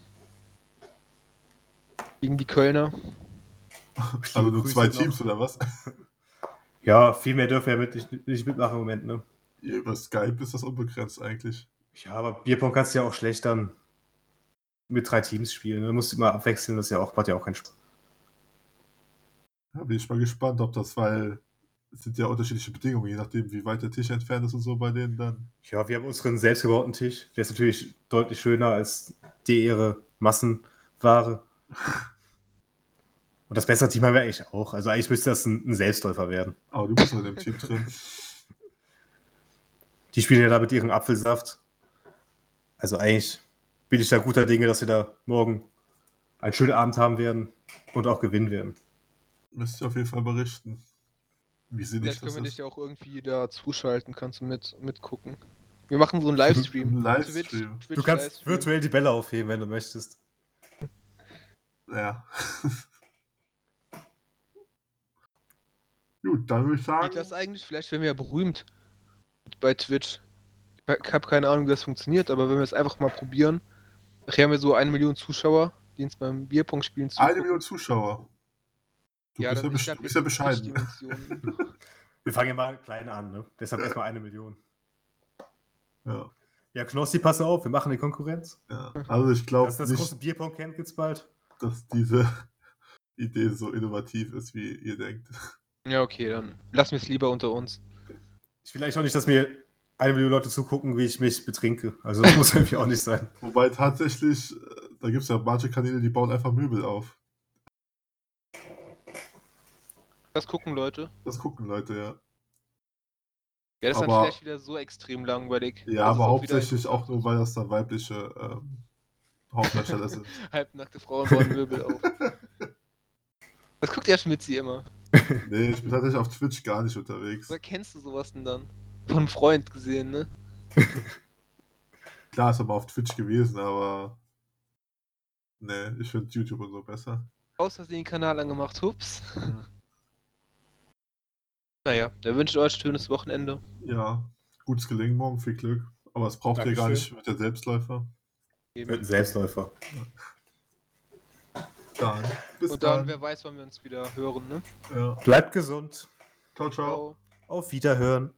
gegen die Kölner. Also nur zwei noch. Teams oder was? Ja, viel mehr dürfen wir ja mit nicht, nicht mitmachen im Moment, ne? Ja, Über Skype ist das unbegrenzt eigentlich. Ja, aber Bierpong kannst du ja auch schlecht dann mit drei Teams spielen. Ne? Du musst immer abwechseln, das ist ja auch, macht ja auch keinen Spaß. Da bin ich mal gespannt, ob das, weil sind ja unterschiedliche Bedingungen, je nachdem, wie weit der Tisch entfernt ist und so bei denen dann. Ja, wir haben unseren selbstgebauten Tisch. Der ist natürlich deutlich schöner als die ihre Massenware. Und das bessere Team haben wir eigentlich auch. Also eigentlich müsste das ein, ein Selbstläufer werden. Aber du bist halt im Team drin. Die spielen ja da mit ihrem Apfelsaft. Also eigentlich bin ich da guter Dinge, dass wir da morgen einen schönen Abend haben werden und auch gewinnen werden. Müsst ihr auf jeden Fall berichten. Wie sinnig Vielleicht können wir dich ja auch irgendwie da zuschalten, kannst du mit, mitgucken. Wir machen so einen Livestream. Ein Livestream. Twitch, Du kannst Livestream. virtuell die Bälle aufheben, wenn du möchtest. Ja. Gut, dann würde ich Geht sagen. das eigentlich? Vielleicht werden wir ja berühmt bei Twitch. Ich habe keine Ahnung, wie das funktioniert, aber wenn wir es einfach mal probieren, nachher haben wir so eine Million Zuschauer, die uns beim Bierpong-Spielen Eine zugucken. Million Zuschauer. Du Ja, bist, ja glaub, bist ja bescheiden. Wir fangen ja mal klein an, ne? Deshalb erstmal eine Million. Ja, Ja, Knossi, pass auf, wir machen die Konkurrenz. ja. Also ich glaube Das, das nicht, große Bierpong-Camp gibt's bald. dass diese Idee so innovativ ist, wie ihr denkt. ja, okay, dann lassen wir es lieber unter uns. Ich will eigentlich auch nicht, dass mir eine Million Leute zugucken, wie ich mich betrinke. Also das muss irgendwie auch nicht sein. Wobei tatsächlich, äh, da gibt es ja manche Kanäle, die bauen einfach Möbel auf. Das gucken Leute. Das gucken Leute, ja. Ja, das ist dann Aber- vielleicht wieder so extrem langweilig. Ja, es aber auch wieder hauptsächlich auch nur, weil das dann weibliche ähm, Hauptdarsteller sind. Halbnackte Frauen bauen Möbel auf. Das guckt ja Schmitzi immer. Nee, ich bin tatsächlich auf Twitch gar nicht unterwegs. Woher kennst du sowas denn dann? Von einem Freund gesehen, ne? Klar ist er mal auf Twitch gewesen, aber. Nee, ich finde YouTube und so besser. Aus Versehen den Kanal angemacht, hups. Naja, dann wünsche ich euch ein schönes Wochenende. Ja, gutes Gelingen morgen, viel Glück. Aber es braucht ihr gar Dankeschön. nicht mit der Selbstläufer. Mit einem Selbstläufer. Dann. Bis Und dann, dann. wer weiß, wann wir uns wieder hören, ne? Ja. Bleibt gesund. Ciao, ciao. Ciao. Auf Wiederhören.